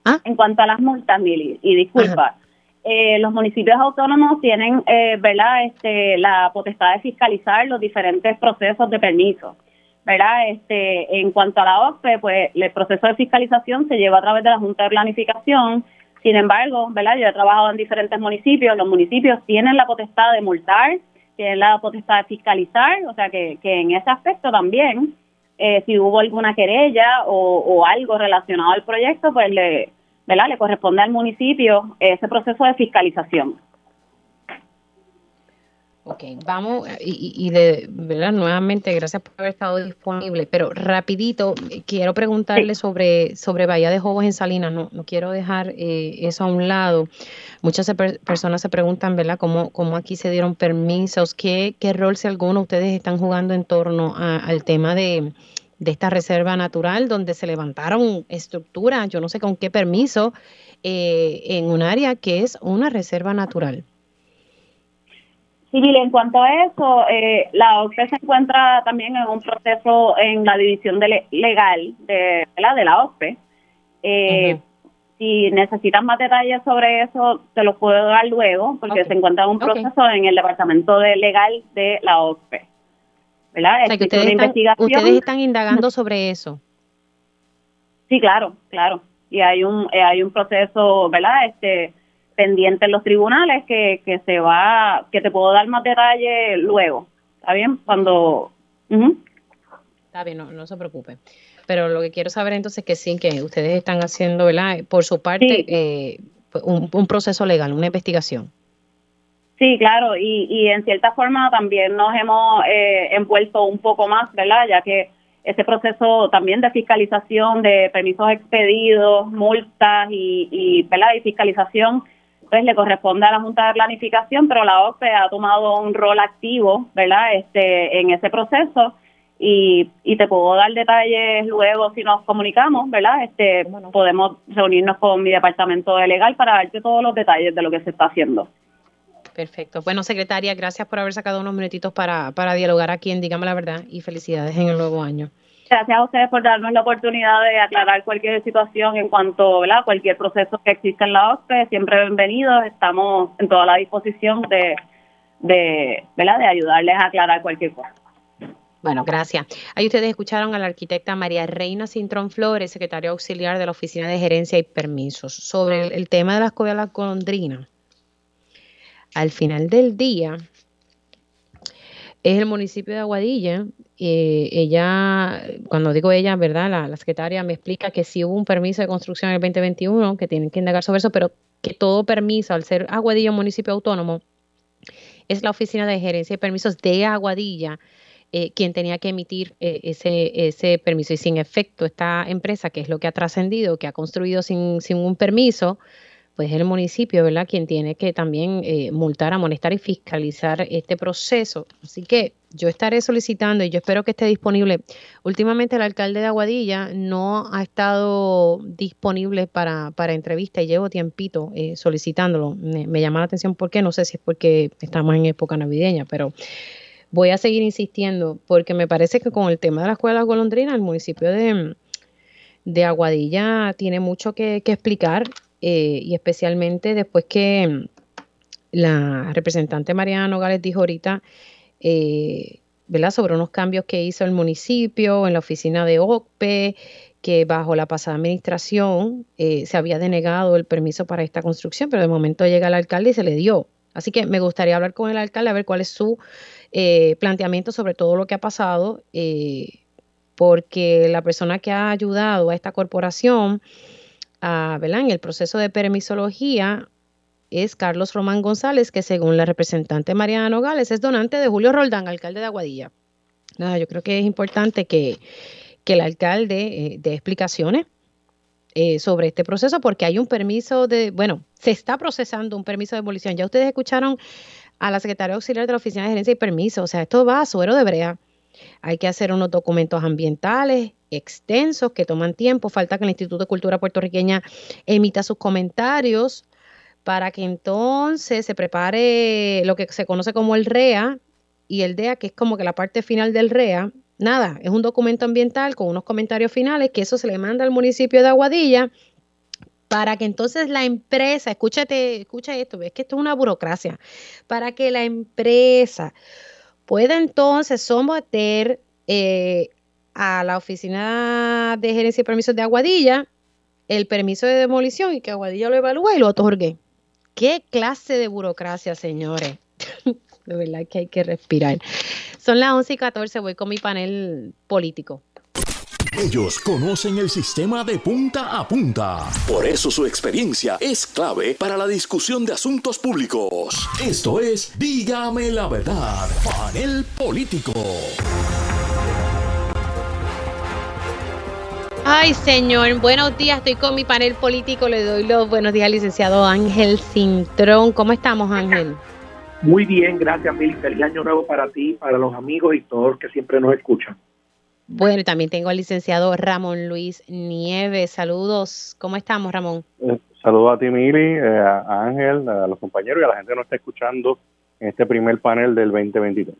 ¿Ah? En cuanto a las multas, Mili, y disculpa, eh, los municipios autónomos tienen, eh, ¿verdad?, este, la potestad de fiscalizar los diferentes procesos de permiso. ¿verdad? Este, en cuanto a la OCPE, pues el proceso de fiscalización se lleva a través de la Junta de Planificación. Sin embargo, ¿verdad? Yo he trabajado en diferentes municipios, los municipios tienen la potestad de multar, tienen la potestad de fiscalizar, o sea que, que en ese aspecto también, eh, si hubo alguna querella o, o, algo relacionado al proyecto, pues le, ¿verdad? le corresponde al municipio ese proceso de fiscalización. Ok, vamos, y, y, de verdad, nuevamente, gracias por haber estado disponible, pero rapidito, quiero preguntarle sobre, sobre Bahía de Jobos en Salinas, no, no quiero dejar eh, eso a un lado. Muchas personas se preguntan, ¿verdad?, cómo, cómo aquí se dieron permisos, qué, qué rol, si alguno, ustedes están jugando en torno al tema de, de esta reserva natural, donde se levantaron estructuras, yo no sé con qué permiso, eh, en un área que es una reserva natural. Civil, en cuanto a eso, eh, la OCPE se encuentra también en un proceso en la división de legal de, la de la OCPE. Eh, si necesitas más detalles sobre eso, te los puedo dar luego, porque se encuentra en un proceso en el departamento de legal de la OCPE. ¿Verdad? O ustedes, están, indagando sobre eso. Sí, claro, claro. Y hay un eh, hay un proceso, ¿verdad? Este pendiente en los tribunales que, que se va, que te puedo dar más detalle luego. ¿Está bien? Cuando... Está bien, no, no se preocupe. Pero lo que quiero saber entonces es que sí, que ustedes están haciendo, ¿verdad? Por su parte, eh, un, un, proceso legal, una investigación. Sí, claro, y, y en cierta forma también nos hemos eh, envuelto un poco más, ¿verdad? Ya que ese proceso también de fiscalización de permisos expedidos, multas y, y, ¿verdad? y fiscalización pues le corresponde a la Junta de Planificación, pero la OPE ha tomado un rol activo, ¿verdad? Este, en ese proceso y, y te puedo dar detalles luego si nos comunicamos, ¿verdad? Este, podemos reunirnos con mi departamento de legal para darte todos los detalles de lo que se está haciendo. Perfecto. Bueno, secretaria, gracias por haber sacado unos minutitos para, para dialogar aquí en Dígame la Verdad y felicidades en el nuevo año. Gracias a ustedes por darnos la oportunidad de aclarar cualquier situación en cuanto a cualquier proceso que exista en la OSPE. Siempre bienvenidos. Estamos en toda la disposición de, de, ¿verdad? de ayudarles a aclarar cualquier cosa. Bueno, gracias. Ahí ustedes escucharon a la arquitecta María Reina Cintrón Flores, secretaria auxiliar de la Oficina de Gerencia y Permisos, sobre el, tema de las escuelas golondrinas. Al final del día, es el municipio de Aguadilla eh, ella, cuando digo ella, ¿verdad? La, secretaria me explica que sí hubo un permiso de construcción en el 2021, que tienen que indagar sobre eso, pero que todo permiso, al ser Aguadilla un municipio autónomo, es la oficina de gerencia y permisos de Aguadilla eh, quien tenía que emitir eh, ese, ese permiso. Y sin efecto, esta empresa, que es lo que ha trascendido, que ha construido sin, sin un permiso, pues es el municipio, ¿verdad?, quien tiene que también eh, multar, amonestar y fiscalizar este proceso. Así que yo estaré solicitando y yo espero que esté disponible. Últimamente el alcalde de Aguadilla no ha estado disponible para, para entrevista y llevo tiempito eh, solicitándolo. Me, llama la atención porque no sé si es porque estamos en época navideña, pero voy a seguir insistiendo porque me parece que con el tema de la escuela golondrina el municipio de, de Aguadilla tiene mucho que, que explicar eh, y especialmente después que mm, la representante Mariana Nogales dijo ahorita, eh, ¿verdad? Sobre unos cambios que hizo el municipio en la oficina de OCPE, que bajo la pasada administración eh, se había denegado el permiso para esta construcción, pero de momento llega el alcalde y se le dio. Así que me gustaría hablar con el alcalde a ver cuál es su planteamiento sobre todo lo que ha pasado, porque la persona que ha ayudado a esta corporación en el proceso de permisología es Carlos Román González, que según la representante Mariana Nogales es donante de Julio Roldán, alcalde de Aguadilla. Nada, yo creo que es importante que, el alcalde eh, dé explicaciones eh, sobre este proceso porque hay un permiso de, bueno, se está procesando un permiso de demolición. Ya ustedes escucharon a la secretaria auxiliar de la Oficina de Gerencia y Permiso, o sea, esto va a suero de brea. Hay que hacer unos documentos ambientales extensos que toman tiempo. Falta que el Instituto de Cultura puertorriqueña emita sus comentarios para que entonces se prepare lo que se conoce como el REA y el DEA, que es como que la parte final del REA. Nada, es un documento ambiental con unos comentarios finales que eso se le manda al municipio de Aguadilla para que entonces la empresa, escúchate, escucha esto, ves que esto es una burocracia, para que la empresa puede entonces someter eh, a la oficina de gerencia y permisos de Aguadilla el permiso de demolición y que Aguadilla lo evalúe y lo otorgue. ¿Qué clase de burocracia, señores? de verdad que hay que respirar. Son las 11 y 14, voy con mi panel político. Ellos conocen el sistema de punta a punta. Por eso su experiencia es clave para la discusión de asuntos públicos. Esto es Dígame la verdad, panel político. Ay, señor, buenos días. Estoy con mi panel político. Le doy los buenos días al licenciado Ángel Cintrón. ¿Cómo estamos, Ángel? Muy bien, gracias, Mil. Feliz año nuevo para ti, para los amigos y todos que siempre nos escuchan. Bueno, también tengo al licenciado Ramón Luis Nieves. Saludos. ¿Cómo estamos, Ramón? Eh, saludos a ti, Mili, eh, a Ángel, a los compañeros y a la gente que nos está escuchando en este primer panel del 2023.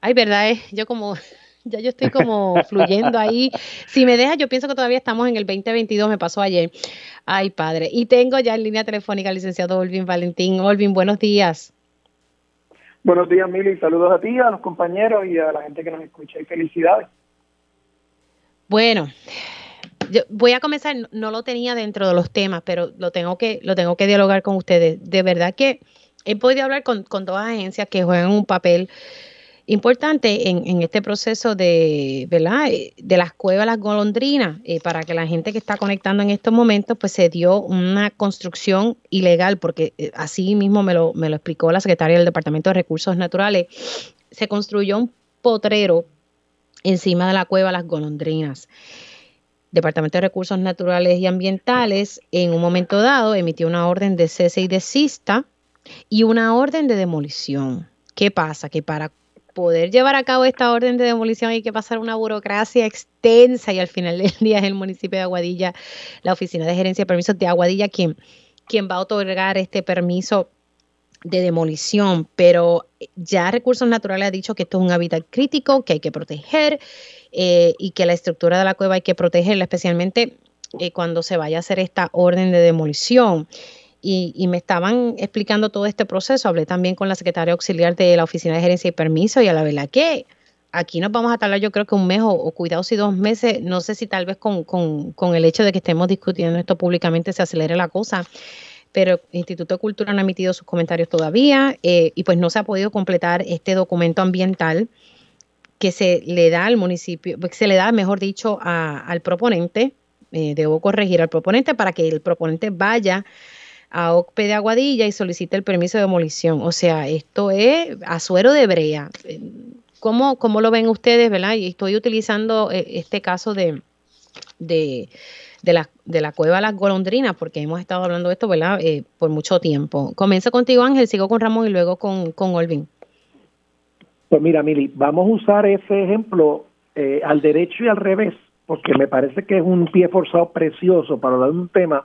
Ay, verdad, es yo como ya yo estoy como fluyendo ahí. Si me deja, yo pienso que todavía estamos en el 2022, me pasó ayer. Ay, padre. Y tengo ya en línea telefónica al licenciado Olvin Valentín. Olvin, buenos días. Buenos días, Mili. Saludos a ti, a los compañeros y a la gente que nos escucha. Y felicidades. Bueno, yo voy a comenzar, no lo tenía dentro de los temas, pero lo tengo que, lo tengo que dialogar con ustedes. De verdad que he podido hablar con, con dos agencias que juegan un papel importante en, este proceso de, ¿verdad? de las cuevas, las golondrinas, eh, para que la gente que está conectando en estos momentos, pues se dio una construcción ilegal, porque eh, así mismo me lo, me lo explicó la secretaria del Departamento de Recursos Naturales, se construyó un potrero encima de la cueva Las Golondrinas. Departamento de Recursos Naturales y Ambientales en un momento dado emitió una orden de cese y desista y una orden de demolición. ¿Qué pasa? Que para poder llevar a cabo esta orden de demolición hay que pasar una burocracia extensa y al final del día es el municipio de Aguadilla, la Oficina de Gerencia de Permisos de Aguadilla quien, quien va a otorgar este permiso de demolición, pero ya Recursos Naturales ha dicho que esto es un hábitat crítico, que hay que proteger eh, y que la estructura de la cueva hay que protegerla, especialmente eh, cuando se vaya a hacer esta orden de demolición. Y, me estaban explicando todo este proceso. Hablé también con la secretaria auxiliar de la Oficina de Gerencia y Permiso y a la verdad que aquí nos vamos a tardar yo creo que un mes o, o cuidados y dos meses. No sé si tal vez con, con, con el hecho de que estemos discutiendo esto públicamente se acelere la cosa pero el Instituto de Cultura no ha emitido sus comentarios todavía eh, y pues no se ha podido completar este documento ambiental que se le da al municipio, pues, se le da, mejor dicho, al proponente, eh, debo corregir al proponente para que el proponente vaya a OCPE de Aguadilla y solicite el permiso de demolición. O sea, esto es a suero de brea. ¿Cómo, cómo lo ven ustedes, verdad? Y estoy utilizando eh, este caso de, de de la, de la cueva Las Golondrinas, porque hemos estado hablando de esto, ¿verdad? Eh, por mucho tiempo. Comienzo contigo, Ángel, sigo con Ramón y luego con, con Olvin. Pues mira, Mili, vamos a usar ese ejemplo eh, al derecho y al revés, porque me parece que es un pie forzado precioso para hablar de un tema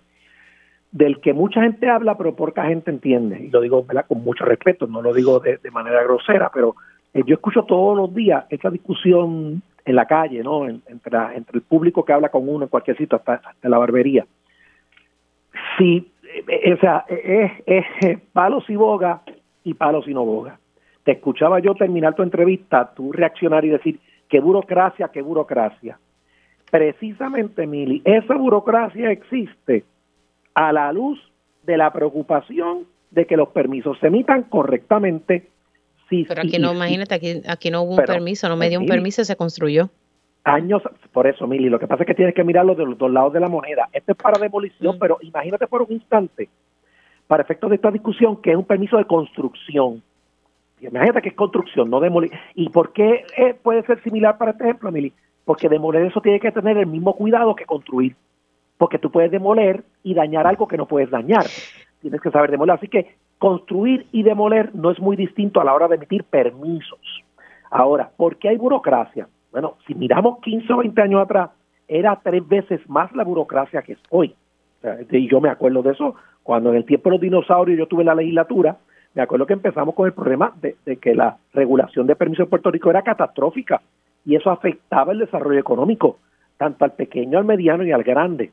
del que mucha gente habla, pero poca gente entiende. Y lo digo ¿verdad? con mucho respeto, no lo digo de, de manera grosera, pero eh, yo escucho todos los días esta discusión en la calle, ¿no? entre, entre el público que habla con uno en cualquier sitio, hasta, la barbería. Sí, eh, o sea, es, es palos y boga y palos y no boga. Te escuchaba yo terminar tu entrevista, tú reaccionar y decir, qué burocracia, qué burocracia. Precisamente, Mili, esa burocracia existe a la luz de la preocupación de que los permisos se emitan correctamente pero aquí no, imagínate, aquí, aquí no hubo un permiso, no me dio un permiso y se construyó. Años, por eso, Mili, lo que pasa es que tienes que mirarlo de los dos lados de la moneda. Esto es para demolición, mm. pero imagínate por un instante, para efectos de esta discusión, que es un permiso de construcción. Imagínate que es construcción, no demolir. ¿Y por qué eh, puede ser similar para este ejemplo, Mili? Porque demoler eso tiene que tener el mismo cuidado que construir. Porque tú puedes demoler y dañar algo que no puedes dañar. Tienes que saber demoler. Así que construir y demoler no es muy distinto a la hora de emitir permisos. Ahora, ¿por qué hay burocracia? Bueno, si miramos 15 o 20 años atrás, era tres veces más la burocracia que es hoy. y yo me acuerdo de eso, cuando en el tiempo de los dinosaurios yo tuve la legislatura, me acuerdo que empezamos con el problema de, de que la regulación de permisos en Puerto Rico era catastrófica y eso afectaba el desarrollo económico, tanto al pequeño, al mediano y al grande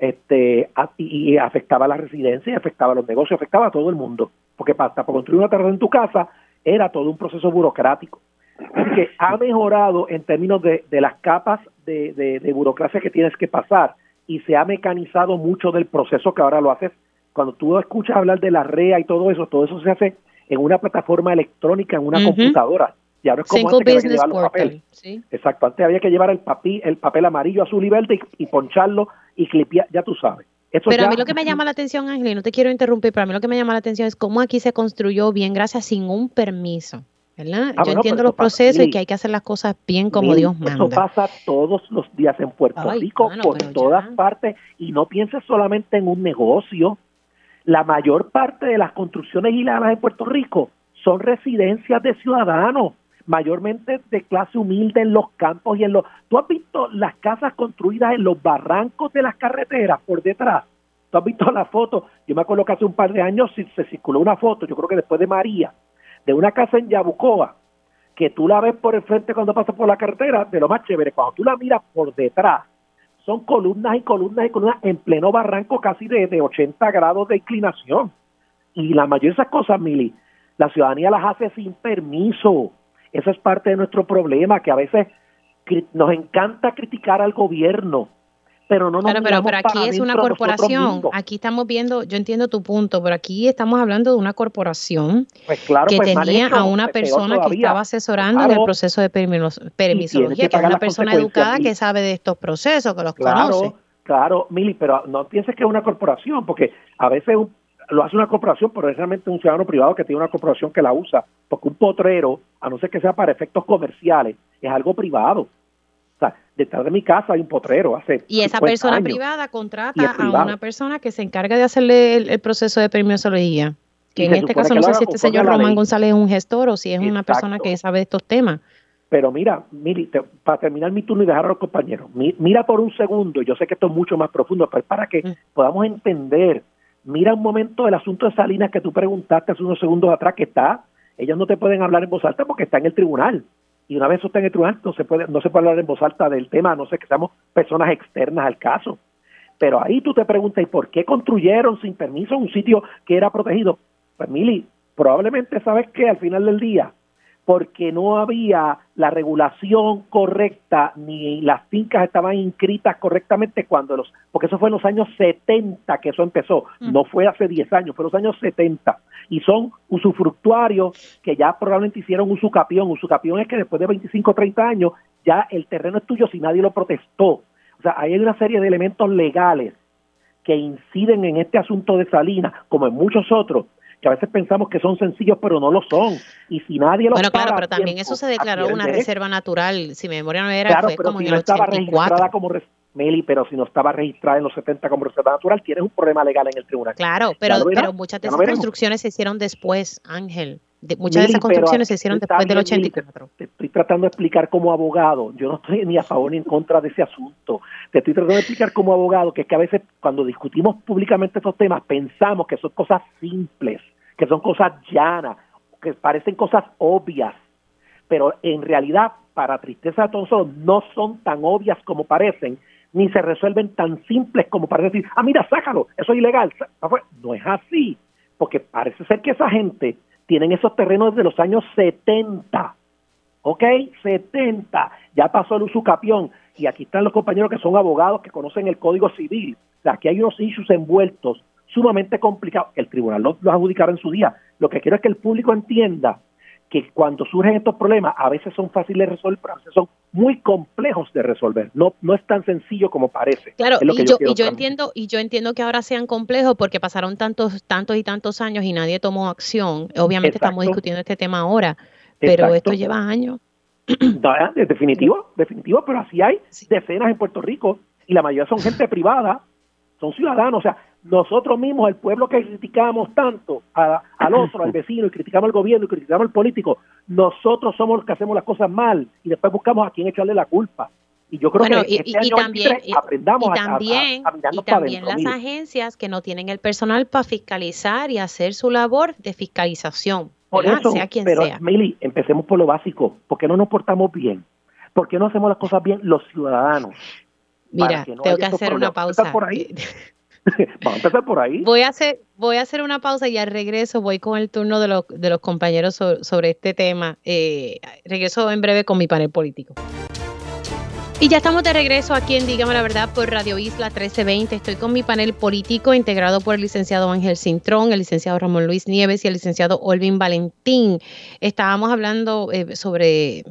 este y, afectaba a la residencia, afectaba a los negocios, afectaba a todo el mundo, porque para, para construir una terraza en tu casa era todo un proceso burocrático. Así que ha mejorado en términos de, de las capas de, de, burocracia que tienes que pasar y se ha mecanizado mucho del proceso que ahora lo haces. Cuando tú escuchas hablar de la REA y todo eso, todo eso se hace en una plataforma electrónica, en una computadora. Y ahora es como antes que había que llevar los papeles. Exacto, antes había que llevar el papel, el papel amarillo azul y verde y, poncharlo y clipear, ya tú sabes. pero a mí lo que me llama la atención, Ángel, y no te quiero interrumpir, pero a mí lo que me llama la atención es cómo aquí se construyó bien gracias sin un permiso. ¿verdad? Ah, Yo entiendo los procesos y que hay que hacer las cosas bien como Dios manda. Eso pasa todos los días en Puerto Rico, por todas partes, y no pienses solamente en un negocio. La mayor parte de las construcciones ilegales en Puerto Rico son residencias de ciudadanos mayormente de clase humilde en los campos y en los... ¿Tú has visto las casas construidas en los barrancos de las carreteras por detrás? ¿Tú has visto la foto? Yo me acuerdo que hace un par de años se circuló una foto, yo creo que después de María, de una casa en Yabucoa, que tú la ves por el frente cuando pasas por la carretera, de lo más chévere, cuando tú la miras por detrás, son columnas y columnas y columnas en pleno barranco casi de, de 80 grados de inclinación. Y la mayoría de esas cosas, Mili, la ciudadanía las hace sin permiso. Eso es parte de nuestro problema, que a veces nos encanta criticar al gobierno, pero no nos Claro, pero, pero aquí es una corporación. Aquí estamos viendo, yo entiendo tu punto, pero aquí estamos hablando de una corporación pues claro, que pues, tenía a una persona que estaba asesorando en el proceso de permisología, que, es una persona educada que sabe de estos procesos, que los conoce. Claro, Mili, pero no pienses que es una corporación, porque a veces un lo hace una corporación, pero es realmente un ciudadano privado que tiene una corporación que la usa, porque un potrero, a no ser que sea para efectos comerciales, es algo privado. O sea, detrás de mi casa hay un potrero hace Y esa persona privada contrata a una persona que se encarga de hacerle el, proceso de permisología. Que en este caso no sé si este señor Román González es un gestor o si es una persona que sabe de estos temas. Pero mira, Mili, para terminar mi turno y dejar a los compañeros, mira por un segundo, yo sé que esto es mucho más profundo, pero para que mm. podamos entender, mira un momento el asunto de Salinas que tú preguntaste hace unos segundos atrás, que está, ellos no te pueden hablar en voz alta porque está en el tribunal. Y una vez eso está en el tribunal, no se puede, no se puede hablar en voz alta del tema, no sé que seamos personas externas al caso. Pero ahí tú te preguntas, ¿y por qué construyeron sin permiso un sitio que era protegido? Pues Mili, probablemente sabes que al final del día porque no había la regulación correcta ni las fincas estaban inscritas correctamente cuando los, porque eso fue en los años 70 que eso empezó, mm. no fue hace 10 años, fue en los años 70 y son usufructuarios que ya probablemente hicieron usucapión, usucapión es que después de 25 o 30 años ya el terreno es tuyo si nadie lo protestó, o sea, hay una serie de elementos legales que inciden en este asunto de Salinas, como en muchos otros, que a veces pensamos que son sencillos, pero no lo son. Y si nadie lo Bueno, claro, pero también eso se declaró una reserva natural, si mi memoria no era, fue como si en el estaba registrada como Meli, pero si no estaba registrada en los 70 como reserva natural, tienes un problema legal en el tribunal. Claro, pero, pero muchas de esas construcciones se hicieron después, Ángel. muchas de esas construcciones se hicieron después del 84. te, estoy tratando de explicar como abogado. Yo no estoy ni a favor ni en contra de ese asunto. Te estoy tratando de explicar como abogado que es que a veces cuando discutimos públicamente estos temas pensamos que son cosas simples que son cosas llanas, que parecen cosas obvias, pero en realidad, para tristeza de todos no son tan obvias como parecen, ni se resuelven tan simples como parece decir, ah, mira, sácalo, eso es ilegal. No es así, porque parece ser que esa gente tienen esos terrenos desde los años 70, ¿ok? 70, ya pasó el usucapión, y aquí están los compañeros que son abogados que conocen el Código Civil, o sea, aquí hay unos issues envueltos sumamente complicado. El tribunal lo, lo adjudicará en su día. Lo que quiero es que el público entienda que cuando surgen estos problemas, a veces son fáciles de resolver, pero a veces son muy complejos de resolver. No, no es tan sencillo como parece. Claro, y, yo, y yo entiendo, y yo entiendo que ahora sean complejos porque pasaron tantos, tantos y tantos años y nadie tomó acción. Obviamente estamos discutiendo este tema ahora, pero esto lleva años. Definitivo, definitivo, pero así hay decenas en Puerto Rico y la mayoría son gente privada, son ciudadanos, o sea, nosotros mismos, el pueblo que criticamos tanto al otro, al vecino, y criticamos al gobierno, y criticamos al político, nosotros somos los que hacemos las cosas mal y después buscamos a quién echarle la culpa. Y yo creo que este año también, aprendamos también, a, y también las agencias que no tienen el personal para fiscalizar y hacer su labor de fiscalización. Por eso, sea quien pero sea. Mili, empecemos por lo básico. ¿Por qué no nos portamos bien? ¿Por qué no hacemos las cosas bien los ciudadanos? Mira, tengo que hacer una pausa. Por ahí. Vamos a empezar por ahí. Voy a hacer, voy a hacer una pausa y al regreso voy con el turno de los, de los compañeros sobre, este tema. Eh, regreso en breve con mi panel político. Y ya estamos de regreso aquí en Dígame la Verdad por Radio Isla 1320. Estoy con mi panel político integrado por el licenciado Ángel Cintrón, el licenciado Ramón Luis Nieves y el licenciado Olvin Valentín. Estábamos hablando eh, sobre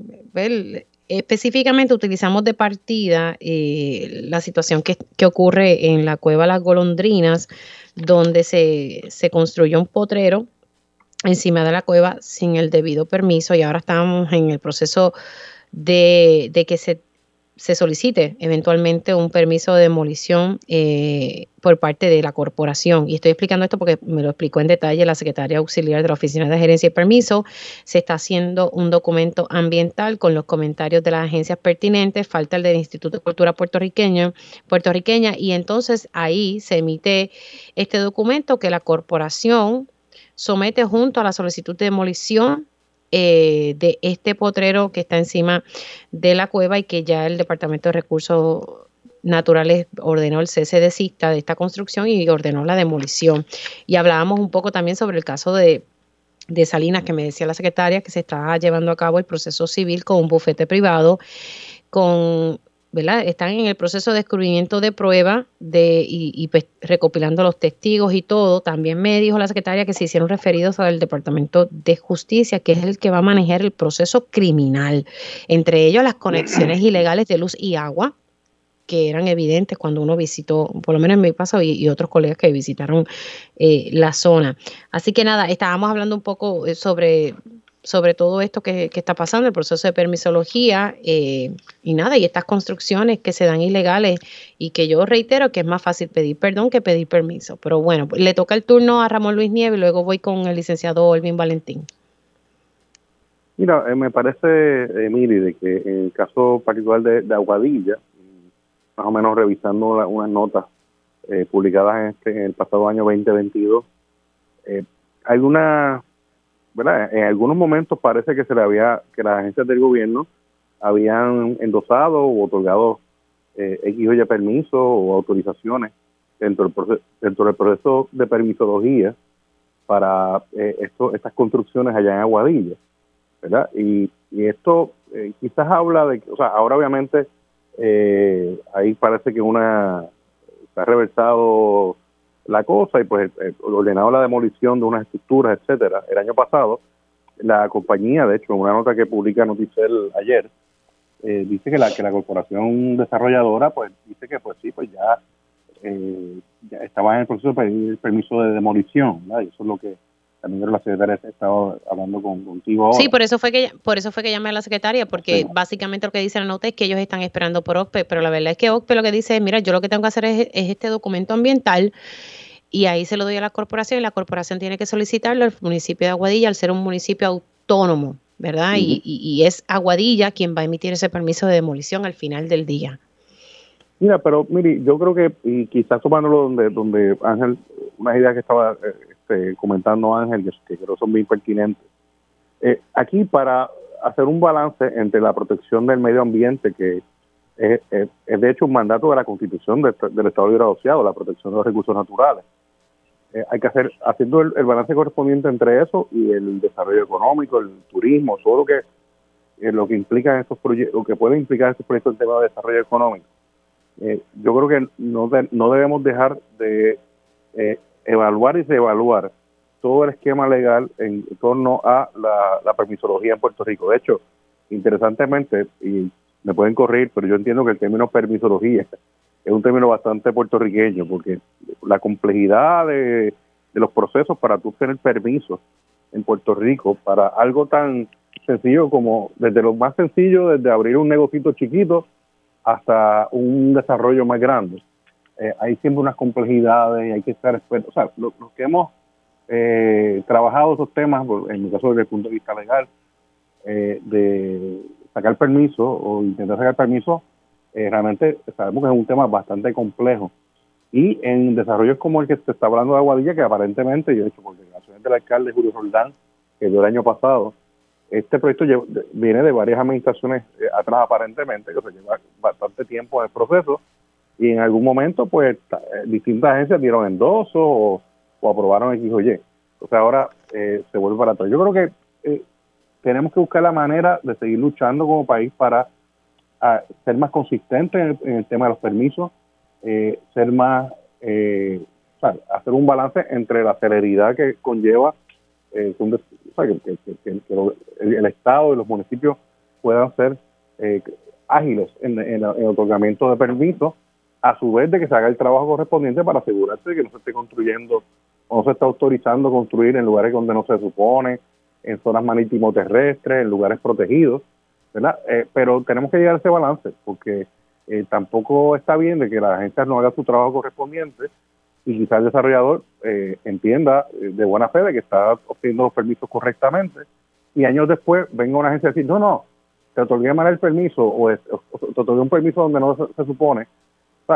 específicamente utilizamos de partida eh, la situación que, ocurre en la cueva Las Golondrinas, donde se, se, construyó un potrero encima de la cueva sin el debido permiso y ahora estamos en el proceso de, de que se se solicite eventualmente un permiso de demolición eh, por parte de la corporación. Y estoy explicando esto porque me lo explicó en detalle la secretaria auxiliar de la Oficina de Gerencia y Permiso. Se está haciendo un documento ambiental con los comentarios de las agencias pertinentes, falta el del Instituto de Cultura puertorriqueña, puertorriqueña y entonces ahí se emite este documento que la corporación somete junto a la solicitud de demolición eh, de este potrero que está encima de la cueva y que ya el Departamento de Recursos Naturales ordenó el cese de cista de esta construcción y ordenó la demolición. Y hablábamos un poco también sobre el caso de, de Salinas, que me decía la secretaria que se está llevando a cabo el proceso civil con un bufete privado, con están en el proceso de descubrimiento de prueba de, y, pues, recopilando los testigos y todo. También me dijo la secretaria que se hicieron referidos al Departamento de Justicia, que es el que va a manejar el proceso criminal, entre ellos las conexiones ilegales de luz y agua que eran evidentes cuando uno visitó, por lo menos en mi paso y, otros colegas que visitaron eh, la zona. Así que nada, estábamos hablando un poco eh, sobre sobre todo esto que, está pasando, el proceso de permisología eh, y nada, y estas construcciones que se dan ilegales y que yo reitero que es más fácil pedir perdón que pedir permiso. Pero bueno, le toca el turno a Ramón Luis Nieves y luego voy con el licenciado Olvin Valentín. Mira, eh, me parece, Emily, que en el caso particular de, Aguadilla, más o menos revisando unas notas eh, publicadas en, este, en el pasado año 2022, eh, alguna en algunos momentos parece que se le había, que las agencias del gobierno habían endosado o otorgado eh, X o Y permisos o autorizaciones dentro del, proceso, dentro del proceso de permisología para eh, esto, estas construcciones allá en Aguadilla, ¿verdad? Y, y esto eh, quizás habla de, o sea, ahora obviamente eh, ahí parece que una se ha reversado la cosa y pues eh, ordenado la demolición de unas estructuras, etcétera. El año pasado, la compañía, de hecho, en una nota que publica Noticel ayer, eh, dice que la que la corporación desarrolladora, pues dice que pues sí, pues ya, eh, estaba en el proceso de pedir el permiso de demolición, ¿verdad? Y eso es lo que también la secretaria estaba hablando con, contigo ahora. Sí, por eso fue que por eso fue que llamé a la secretaria, porque básicamente lo que dice la nota es que ellos están esperando por OCPE, pero la verdad es que OCPE lo que dice es, mira, yo lo que tengo que hacer es, es este documento ambiental y ahí se lo doy a la corporación y la corporación tiene que solicitarlo al municipio de Aguadilla al ser un municipio autónomo, ¿verdad? y, es Aguadilla quien va a emitir ese permiso de demolición al final del día. Mira, pero mire, yo creo que, y quizás tomándolo donde, donde Ángel, una idea que estaba eh, este, comentando Ángel, que, creo son bien pertinentes. Eh, aquí para hacer un balance entre la protección del medio ambiente, que es, de hecho un mandato de la Constitución del Estado Libre Asociado, la protección de los recursos naturales, eh, hay que hacer, haciendo el, balance correspondiente entre eso y el desarrollo económico, el turismo, todo lo que eh, lo que implica estos proyectos, lo que puede implicar estos proyectos en tema de desarrollo económico. Eh, yo creo que no, no debemos dejar de evaluar y evaluar todo el esquema legal en torno a la, permisología en Puerto Rico. De hecho, interesantemente, y me pueden correr, pero yo entiendo que el término permisología es un término bastante puertorriqueño, porque la complejidad de, los procesos para tú tener permiso en Puerto Rico para algo tan sencillo como desde lo más sencillo, desde abrir un negocito chiquito hasta un desarrollo más grande. Eh, hay siempre unas complejidades hay que estar expertos. O sea, los que hemos eh, trabajado esos temas, en mi caso desde el punto de vista legal, eh, de sacar permiso o intentar sacar permiso, eh, realmente sabemos que es un tema bastante complejo. Y en desarrollos como el que se está hablando de Aguadilla, que aparentemente, yo he hecho por declaraciones del alcalde Julio Roldán, que dio el año pasado, este proyecto viene de varias administraciones eh, atrás aparentemente, que se lleva bastante tiempo en el proceso, y en algún momento, pues, eh, distintas agencias dieron endoso o, o aprobaron X o Y. Entonces ahora se vuelve para atrás. Yo creo que tenemos que buscar la manera de seguir luchando como país para a ser más consistente en el, tema de los permisos, eh, ser más, eh, hacer un balance entre la celeridad que conlleva eh, que, el, Estado y los municipios puedan ser ágiles en, el otorgamiento de permisos, a su vez de que se haga el trabajo correspondiente para asegurarse de que no se esté construyendo o no se está autorizando construir en lugares donde no se supone, en zonas marítimo terrestres, en lugares protegidos ¿verdad? Eh, pero tenemos que llegar a ese balance, porque eh, tampoco está bien de que la agencia no haga su trabajo correspondiente y quizás el desarrollador eh, entienda de buena fe de que está obteniendo los permisos correctamente y años después venga una agencia a decir, no, no, te otorgué mal el permiso o, te otorgué un permiso donde no se, supone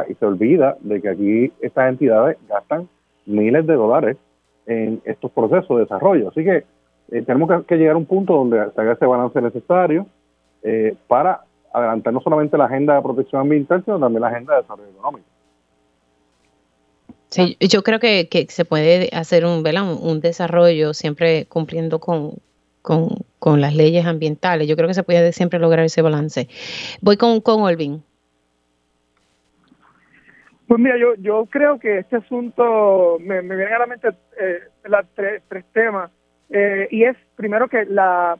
y se olvida de que aquí estas entidades gastan miles de dólares en estos procesos de desarrollo. Así que tenemos que, que, llegar a un punto donde se haga ese balance necesario eh, para adelantar no solamente la agenda de protección ambiental, sino también la agenda de desarrollo económico. Sí, yo creo que, se puede hacer un, un, desarrollo siempre cumpliendo con, con, las leyes ambientales. Yo creo que se puede siempre lograr ese balance. Voy con, con Olvin. Pues mira, yo, yo creo que este asunto me, me viene a la mente eh, tres, tres temas. Eh, y es primero que la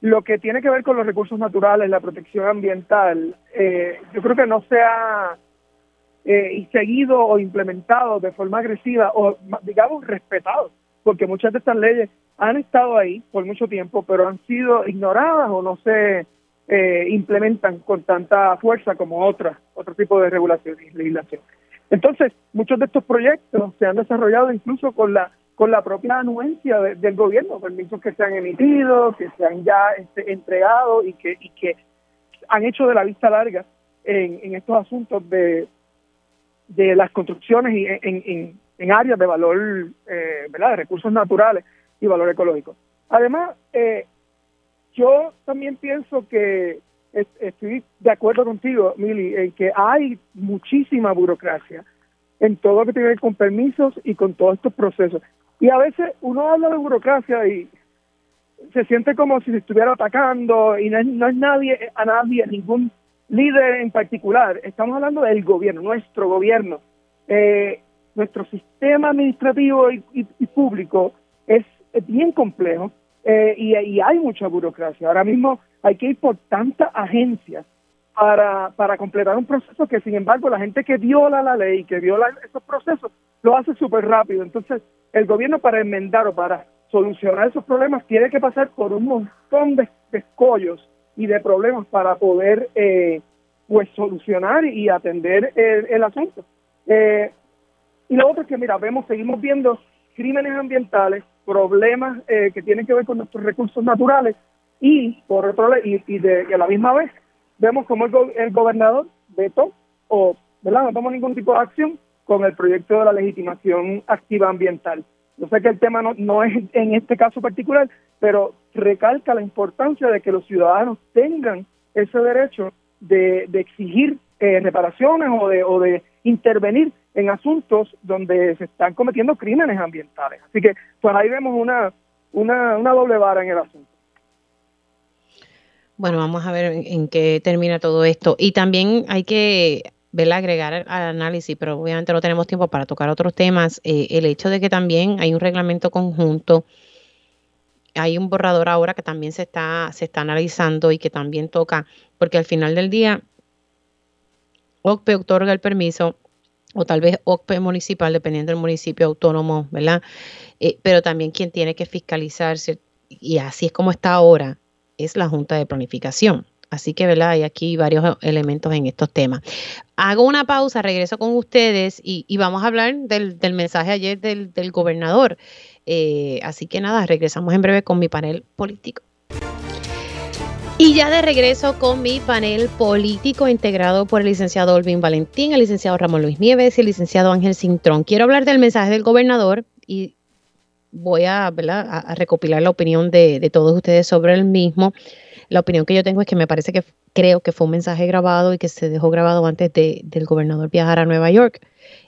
lo que tiene que ver con los recursos naturales, la protección ambiental, eh, yo creo que no se ha eh, seguido o implementado de forma agresiva o, digamos, respetado porque muchas de estas leyes han estado ahí por mucho tiempo, pero han sido ignoradas o no se eh, implementan con tanta fuerza como otras, otro tipo de regulación y legislación. Entonces, muchos de estos proyectos se han desarrollado incluso con la con la propia anuencia del gobierno, permisos que se han emitido, que se han ya este, entregado y que, que han hecho de la vista larga en, en estos asuntos de, de las construcciones y en, en, áreas de valor, eh, ¿verdad?, de recursos naturales y valor ecológico. Además, eh, yo también pienso que estoy de acuerdo contigo, Mili, en que hay muchísima burocracia en todo lo que tiene que ver con permisos y con todos estos procesos. Y a veces uno habla de burocracia y se siente como si se estuviera atacando y no es, no es nadie, a nadie, ningún líder en particular. Estamos hablando del gobierno, nuestro gobierno. Eh, nuestro sistema administrativo y, público es, bien complejo eh, y, hay mucha burocracia. Ahora mismo hay que ir por tantas agencias para, para completar un proceso que, sin embargo, la gente que viola la ley, que viola esos procesos, lo hace súper rápido. Entonces, el gobierno para enmendar o para solucionar esos problemas tiene que pasar por un montón de, escollos y de problemas para poder eh, pues solucionar y atender el, asunto. Eh, y lo otro es que, mira, vemos, seguimos viendo crímenes ambientales, problemas eh, que tienen que ver con nuestros recursos naturales y, por otro lado, y, de, a la misma vez, vemos como el, el gobernador vetó o, ¿verdad? No toma ningún tipo de acción con el proyecto de la legitimación activa ambiental. Yo sé que el tema no, no es en este caso particular, pero recalca la importancia de que los ciudadanos tengan ese derecho de, de exigir eh, reparaciones o de, o de intervenir en asuntos donde se están cometiendo crímenes ambientales. Así que pues ahí vemos una, una, una doble vara en el asunto. Bueno, vamos a ver en qué termina todo esto. Y también hay que ¿verdad? agregar al análisis, pero obviamente no tenemos tiempo para tocar otros temas, eh, el hecho de que también hay un reglamento conjunto, hay un borrador ahora que también se está, se está analizando y que también toca, porque al final del día, OCPE otorga el permiso, o tal vez OCPE municipal, dependiendo del municipio autónomo, ¿verdad? Eh, pero también quien tiene que fiscalizarse, y así es como está ahora, es la Junta de Planificación. Así que, ¿verdad? Hay aquí varios elementos en estos temas. Hago una pausa, regreso con ustedes y, vamos a hablar del, mensaje ayer del, gobernador. Eh, así que nada, regresamos en breve con mi panel político. Y ya de regreso con mi panel político integrado por el licenciado Olvin Valentín, el licenciado Ramón Luis Nieves y el licenciado Ángel Cintrón. Quiero hablar del mensaje del gobernador y voy a, recopilar la opinión de, todos ustedes sobre el mismo. La opinión que yo tengo es que me parece que creo que fue un mensaje grabado y que se dejó grabado antes de, del gobernador viajar a Nueva York.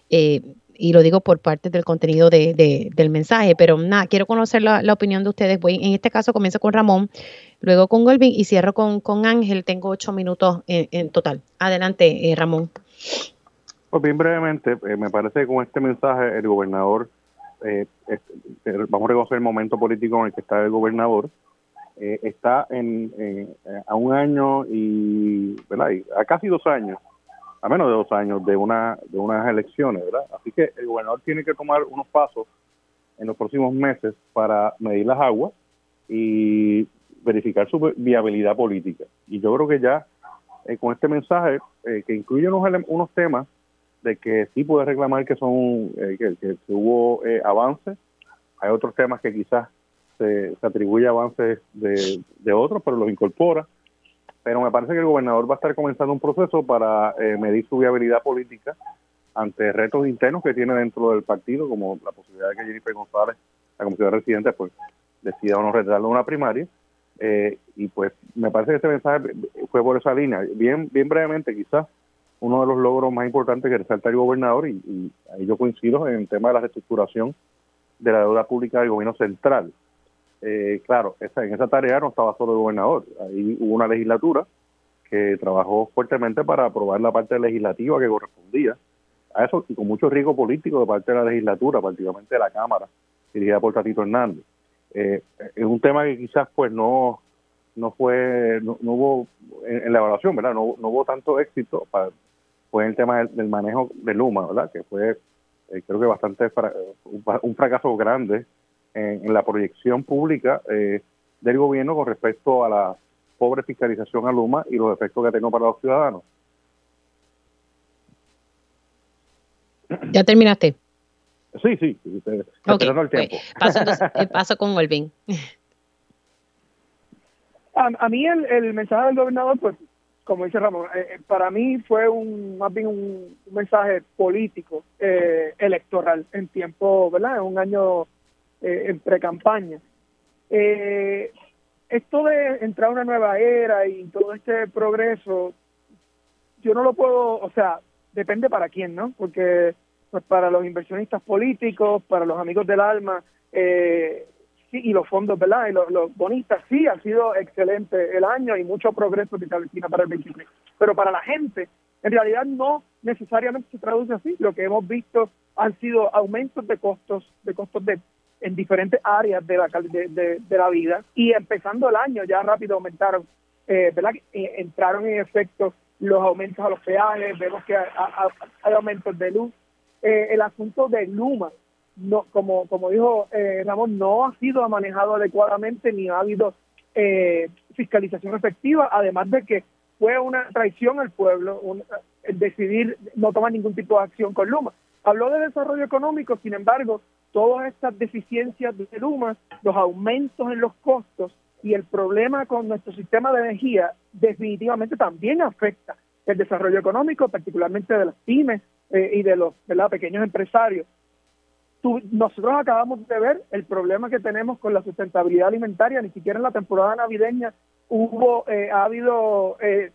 Eh, y lo digo por parte del contenido de, del mensaje, pero nada, quiero conocer la, opinión de ustedes. En este caso comienzo con Ramón, luego con Golvin y cierro con, con Ángel. Tengo ocho minutos en, total. Adelante, eh, Ramón. Pues bien brevemente, eh, me parece que con este mensaje el gobernador, vamos a reconocer el momento político en el que está el gobernador, eh, está en, a un año y, ¿verdad? a casi dos años, a menos de dos años de una de unas elecciones, ¿verdad? Así que el gobernador tiene que tomar unos pasos en los próximos meses para medir las aguas y verificar su viabilidad política. Y yo creo que ya eh, con este mensaje eh, que incluye unos, unos temas de que sí puede reclamar que son que, que, hubo avances, hay otros temas que quizás se, atribuye avances de, de, otros, pero los incorpora. Pero me parece que el gobernador va a estar comenzando un proceso para eh, medir su viabilidad política ante retos internos que tiene dentro del partido, como la posibilidad de que Jennifer González, la comisión de residentes, pues decida o no retirarlo una primaria. Eh, y pues me parece que este mensaje fue por esa línea. Bien, bien brevemente, quizás uno de los logros más importantes que resalta el gobernador, y, y ahí yo coincido en el tema de la reestructuración de la deuda pública del gobierno central. Eh, claro, esa, en esa tarea no estaba solo el gobernador, ahí hubo una legislatura que trabajó fuertemente para aprobar la parte legislativa que correspondía a eso y con mucho riesgo político de parte de la legislatura, particularmente de la Cámara, dirigida por Tatito Hernández. Eh, es un tema que quizás pues no no fue no, hubo en, la evaluación verdad no, no hubo tanto éxito para fue el tema del, manejo de Luma verdad que fue eh, creo que bastante un, fracaso grande en, la proyección pública eh, del gobierno con respecto a la pobre fiscalización a Luma y los efectos que tengo para los ciudadanos. ¿Ya terminaste? Sí, sí, esperando el pues, tiempo. paso, con Wolvin. A, mí el, el mensaje del gobernador, pues, como dice Ramón, eh, eh, para mí fue un más bien un, mensaje político, eh, electoral, en tiempo, ¿verdad? En un año en pre-campaña. esto de entrar a una nueva era y todo este progreso, yo no lo puedo, o sea, depende para quién, ¿no? Porque pues para los inversionistas políticos, para los amigos del alma, eh, y los fondos, ¿verdad? Y los, bonistas, sí, ha sido excelente el año y mucho progreso que se avecina para el 23. Pero para la gente, en realidad no necesariamente se traduce así. Lo que hemos visto han sido aumentos de costos, de costos de en diferentes áreas de la, de, de, la vida y empezando el año ya rápido aumentaron, eh, ¿verdad? Eh, entraron en efecto los aumentos a los peajes, vemos que hay aumentos de luz. Eh, el asunto de Luma, no, como, como dijo eh, Ramón, no ha sido manejado adecuadamente ni ha habido eh, fiscalización efectiva, además de que fue una traición al pueblo decidir no tomar ningún tipo de acción con Luma. Habló de desarrollo económico, sin embargo, todas estas deficiencias de Luma, los aumentos en los costos y el problema con nuestro sistema de energía definitivamente también afecta el desarrollo económico, particularmente de las pymes eh, y de los pequeños empresarios nosotros acabamos de ver el problema que tenemos con la sustentabilidad alimentaria, ni siquiera en la temporada navideña hubo, eh, ha habido eh,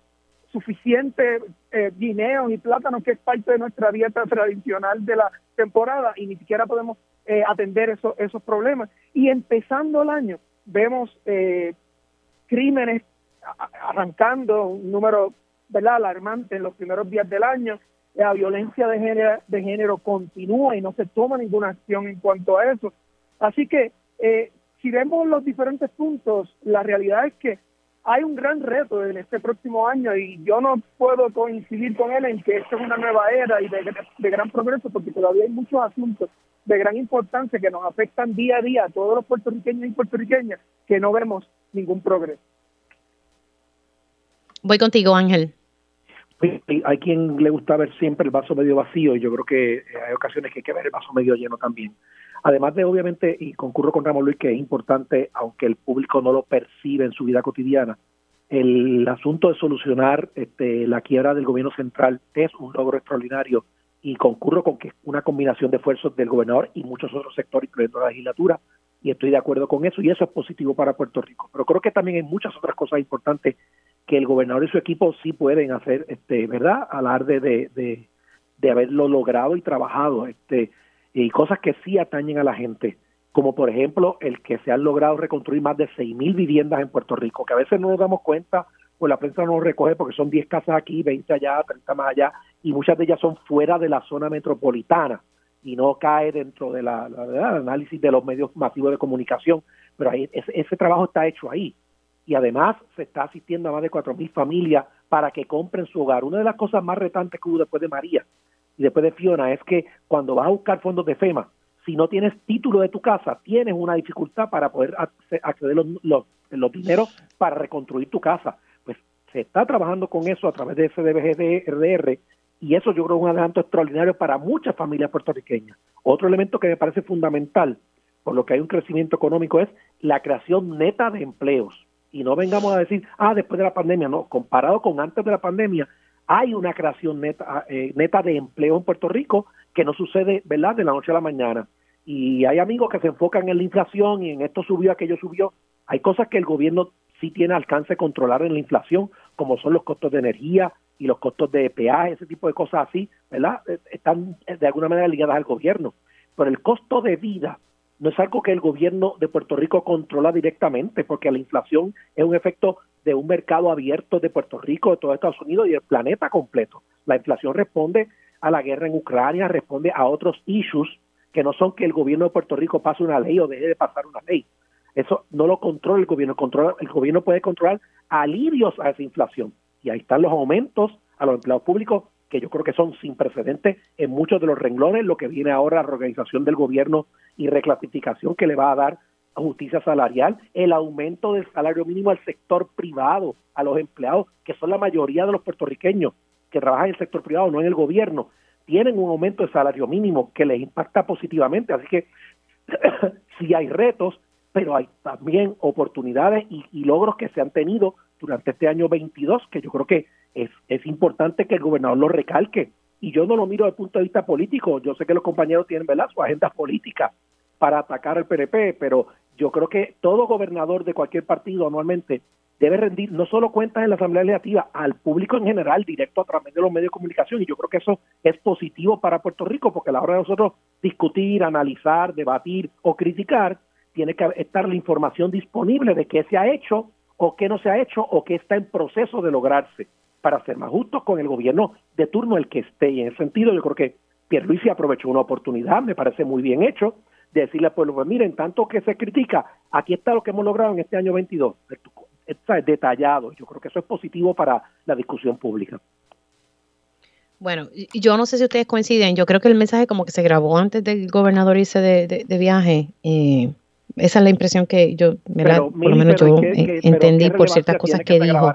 suficiente eh, guineos y plátanos que es parte de nuestra dieta tradicional de la temporada y ni siquiera podemos eh, atender esos esos problemas. Y empezando el año vemos crímenes arrancando un número ¿verdad? alarmante en los primeros días del año la violencia de género, de género continúa y no se toma ninguna acción en cuanto a eso. Así que eh, si vemos los diferentes puntos, la realidad es que hay un gran reto en este próximo año y yo no puedo coincidir con él en que esto es una nueva era y de, de gran progreso porque todavía hay muchos asuntos de gran importancia que nos afectan día a día a todos los puertorriqueños y puertorriqueñas que no vemos ningún progreso. Voy contigo, Ángel hay quien le gusta ver siempre el vaso medio vacío y yo creo que eh, hay ocasiones que hay que ver el vaso medio lleno también. Además de, obviamente, y concurro con Ramón Luis, que es importante, aunque el público no lo percibe en su vida cotidiana, el asunto de solucionar este, la quiebra del gobierno central es un logro extraordinario y concurro con que es una combinación de esfuerzos del gobernador y muchos otros sectores, incluyendo la legislatura, y estoy de acuerdo con eso y eso es positivo para Puerto Rico. Pero creo que también hay muchas otras cosas importantes que el gobernador y su equipo sí pueden hacer, este, ¿verdad? Alarde de, de, de haberlo logrado y trabajado, este, y cosas que sí atañen a la gente, como por ejemplo el que se han logrado reconstruir más de mil viviendas en Puerto Rico, que a veces no nos damos cuenta, pues la prensa no recoge porque son 10 casas aquí, 20 allá, 30 más allá, y muchas de ellas son fuera de la zona metropolitana y no cae dentro de la, análisis de los medios masivos de comunicación, pero ahí, ese, ese trabajo está hecho ahí y además se está asistiendo a más de 4.000 familias para que compren su hogar. Una de las cosas más retantes que hubo después de María y después de Fiona es que cuando vas a buscar fondos de FEMA, si no tienes título de tu casa, tienes una dificultad para poder acceder los, los, dineros para reconstruir tu casa. Pues se está trabajando con eso a través de SDBGDR y eso yo creo es un adelanto extraordinario para muchas familias puertorriqueñas. Otro elemento que me parece fundamental, por lo que hay un crecimiento económico, es la creación neta de empleos y no vengamos a decir, ah, después de la pandemia, no, comparado con antes de la pandemia, hay una creación neta, eh, neta de empleo en Puerto Rico que no sucede, ¿verdad?, de la noche a la mañana. Y hay amigos que se enfocan en la inflación y en esto subió, aquello subió. Hay cosas que el gobierno sí tiene alcance de controlar en la inflación, como son los costos de energía y los costos de peaje, ese tipo de cosas así, ¿verdad? Eh, están eh, de alguna manera ligadas al gobierno. Pero el costo de vida no es algo que el gobierno de Puerto Rico controla directamente, porque la inflación es un efecto de un mercado abierto de Puerto Rico, de todo Estados Unidos y del planeta completo. La inflación responde a la guerra en Ucrania, responde a otros issues que no son que el gobierno de Puerto Rico pase una ley o deje de pasar una ley. Eso no lo controla el gobierno, controla, el gobierno puede controlar alivios a esa inflación. Y ahí están los aumentos a los empleados públicos que yo creo que son sin precedentes en muchos de los renglones, lo que viene ahora la reorganización del gobierno y reclasificación que le va a dar a justicia salarial, el aumento del salario mínimo al sector privado, a los empleados, que son la mayoría de los puertorriqueños que trabajan en el sector privado, no en el gobierno, tienen un aumento de salario mínimo que les impacta positivamente. Así que sí hay retos, pero hay también oportunidades y, logros que se han tenido durante este año 22, que yo creo que es, importante que el gobernador lo recalque. Y yo no lo miro desde el punto de vista político, yo sé que los compañeros tienen ¿verdad? su agenda política para atacar al PNP, pero yo creo que todo gobernador de cualquier partido anualmente debe rendir no solo cuentas en la Asamblea Legislativa, al público en general, directo a través de los medios de comunicación. Y yo creo que eso es positivo para Puerto Rico, porque a la hora de nosotros discutir, analizar, debatir o criticar, tiene que estar la información disponible de qué se ha hecho o qué no se ha hecho o qué está en proceso de lograrse para ser más justos con el gobierno de turno el que esté. Y en ese sentido yo creo que Pierluisi aprovechó una oportunidad, me parece muy bien hecho, de decirle al pueblo, pues miren, tanto que se critica, aquí está lo que hemos logrado en este año 22, está detallado. Yo creo que eso es positivo para la discusión pública. Bueno, yo no sé si ustedes coinciden, yo creo que el mensaje como que se grabó antes del gobernador irse de, de, viaje. Eh, esa es la impresión que yo, pero, por lo menos yo entendí por ciertas cosas que, dijo.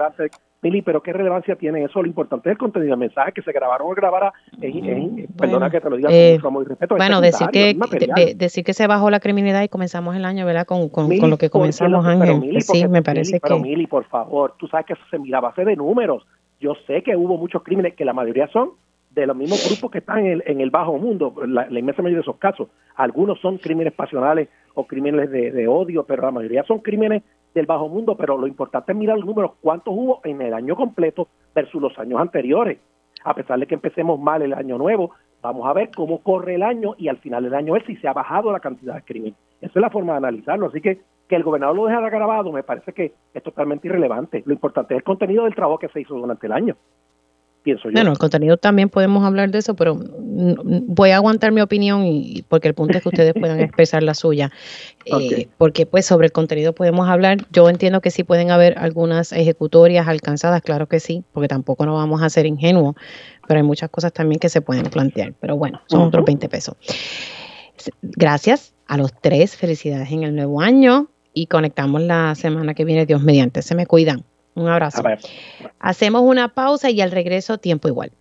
Mili, pero ¿qué relevancia tiene eso? Lo importante es el contenido del mensaje que se grabaron o grabara. En, perdona que te lo diga eh, con mucho respeto. Bueno, decir que, decir que se bajó la criminalidad y comenzamos el año, ¿verdad? Con, con, lo que comenzamos, Ángel. sí, me parece que. Pero Mili, por favor, tú sabes que eso se mira a base de números. Yo sé que hubo muchos crímenes, que la mayoría son de los mismos grupos que están en el, en el bajo mundo, la, inmensa mayoría de esos casos. Algunos son crímenes pasionales o crímenes de, odio, pero la mayoría son crímenes del bajo mundo, pero lo importante es mirar los números, cuántos hubo en el año completo versus los años anteriores. A pesar de que empecemos mal el año nuevo, vamos a ver cómo corre el año y al final del año ver si se ha bajado la cantidad de crímenes. Esa es la forma de analizarlo. Así que que el gobernador lo deje grabado me parece que es totalmente irrelevante. Lo importante es el contenido del trabajo que se hizo durante el año. Bueno, el contenido también podemos hablar de eso, pero voy a aguantar mi opinión y porque el punto es que ustedes puedan expresar la suya. Eh, porque pues sobre el contenido podemos hablar. Yo entiendo que sí pueden haber algunas ejecutorias alcanzadas, claro que sí, porque tampoco nos vamos a ser ingenuos, pero hay muchas cosas también que se pueden plantear. Pero bueno, son otros 20 pesos. Gracias a los tres, felicidades en el nuevo año y conectamos la semana que viene, Dios mediante. Se me cuidan. Un abrazo. Hacemos una pausa y al regreso tiempo igual.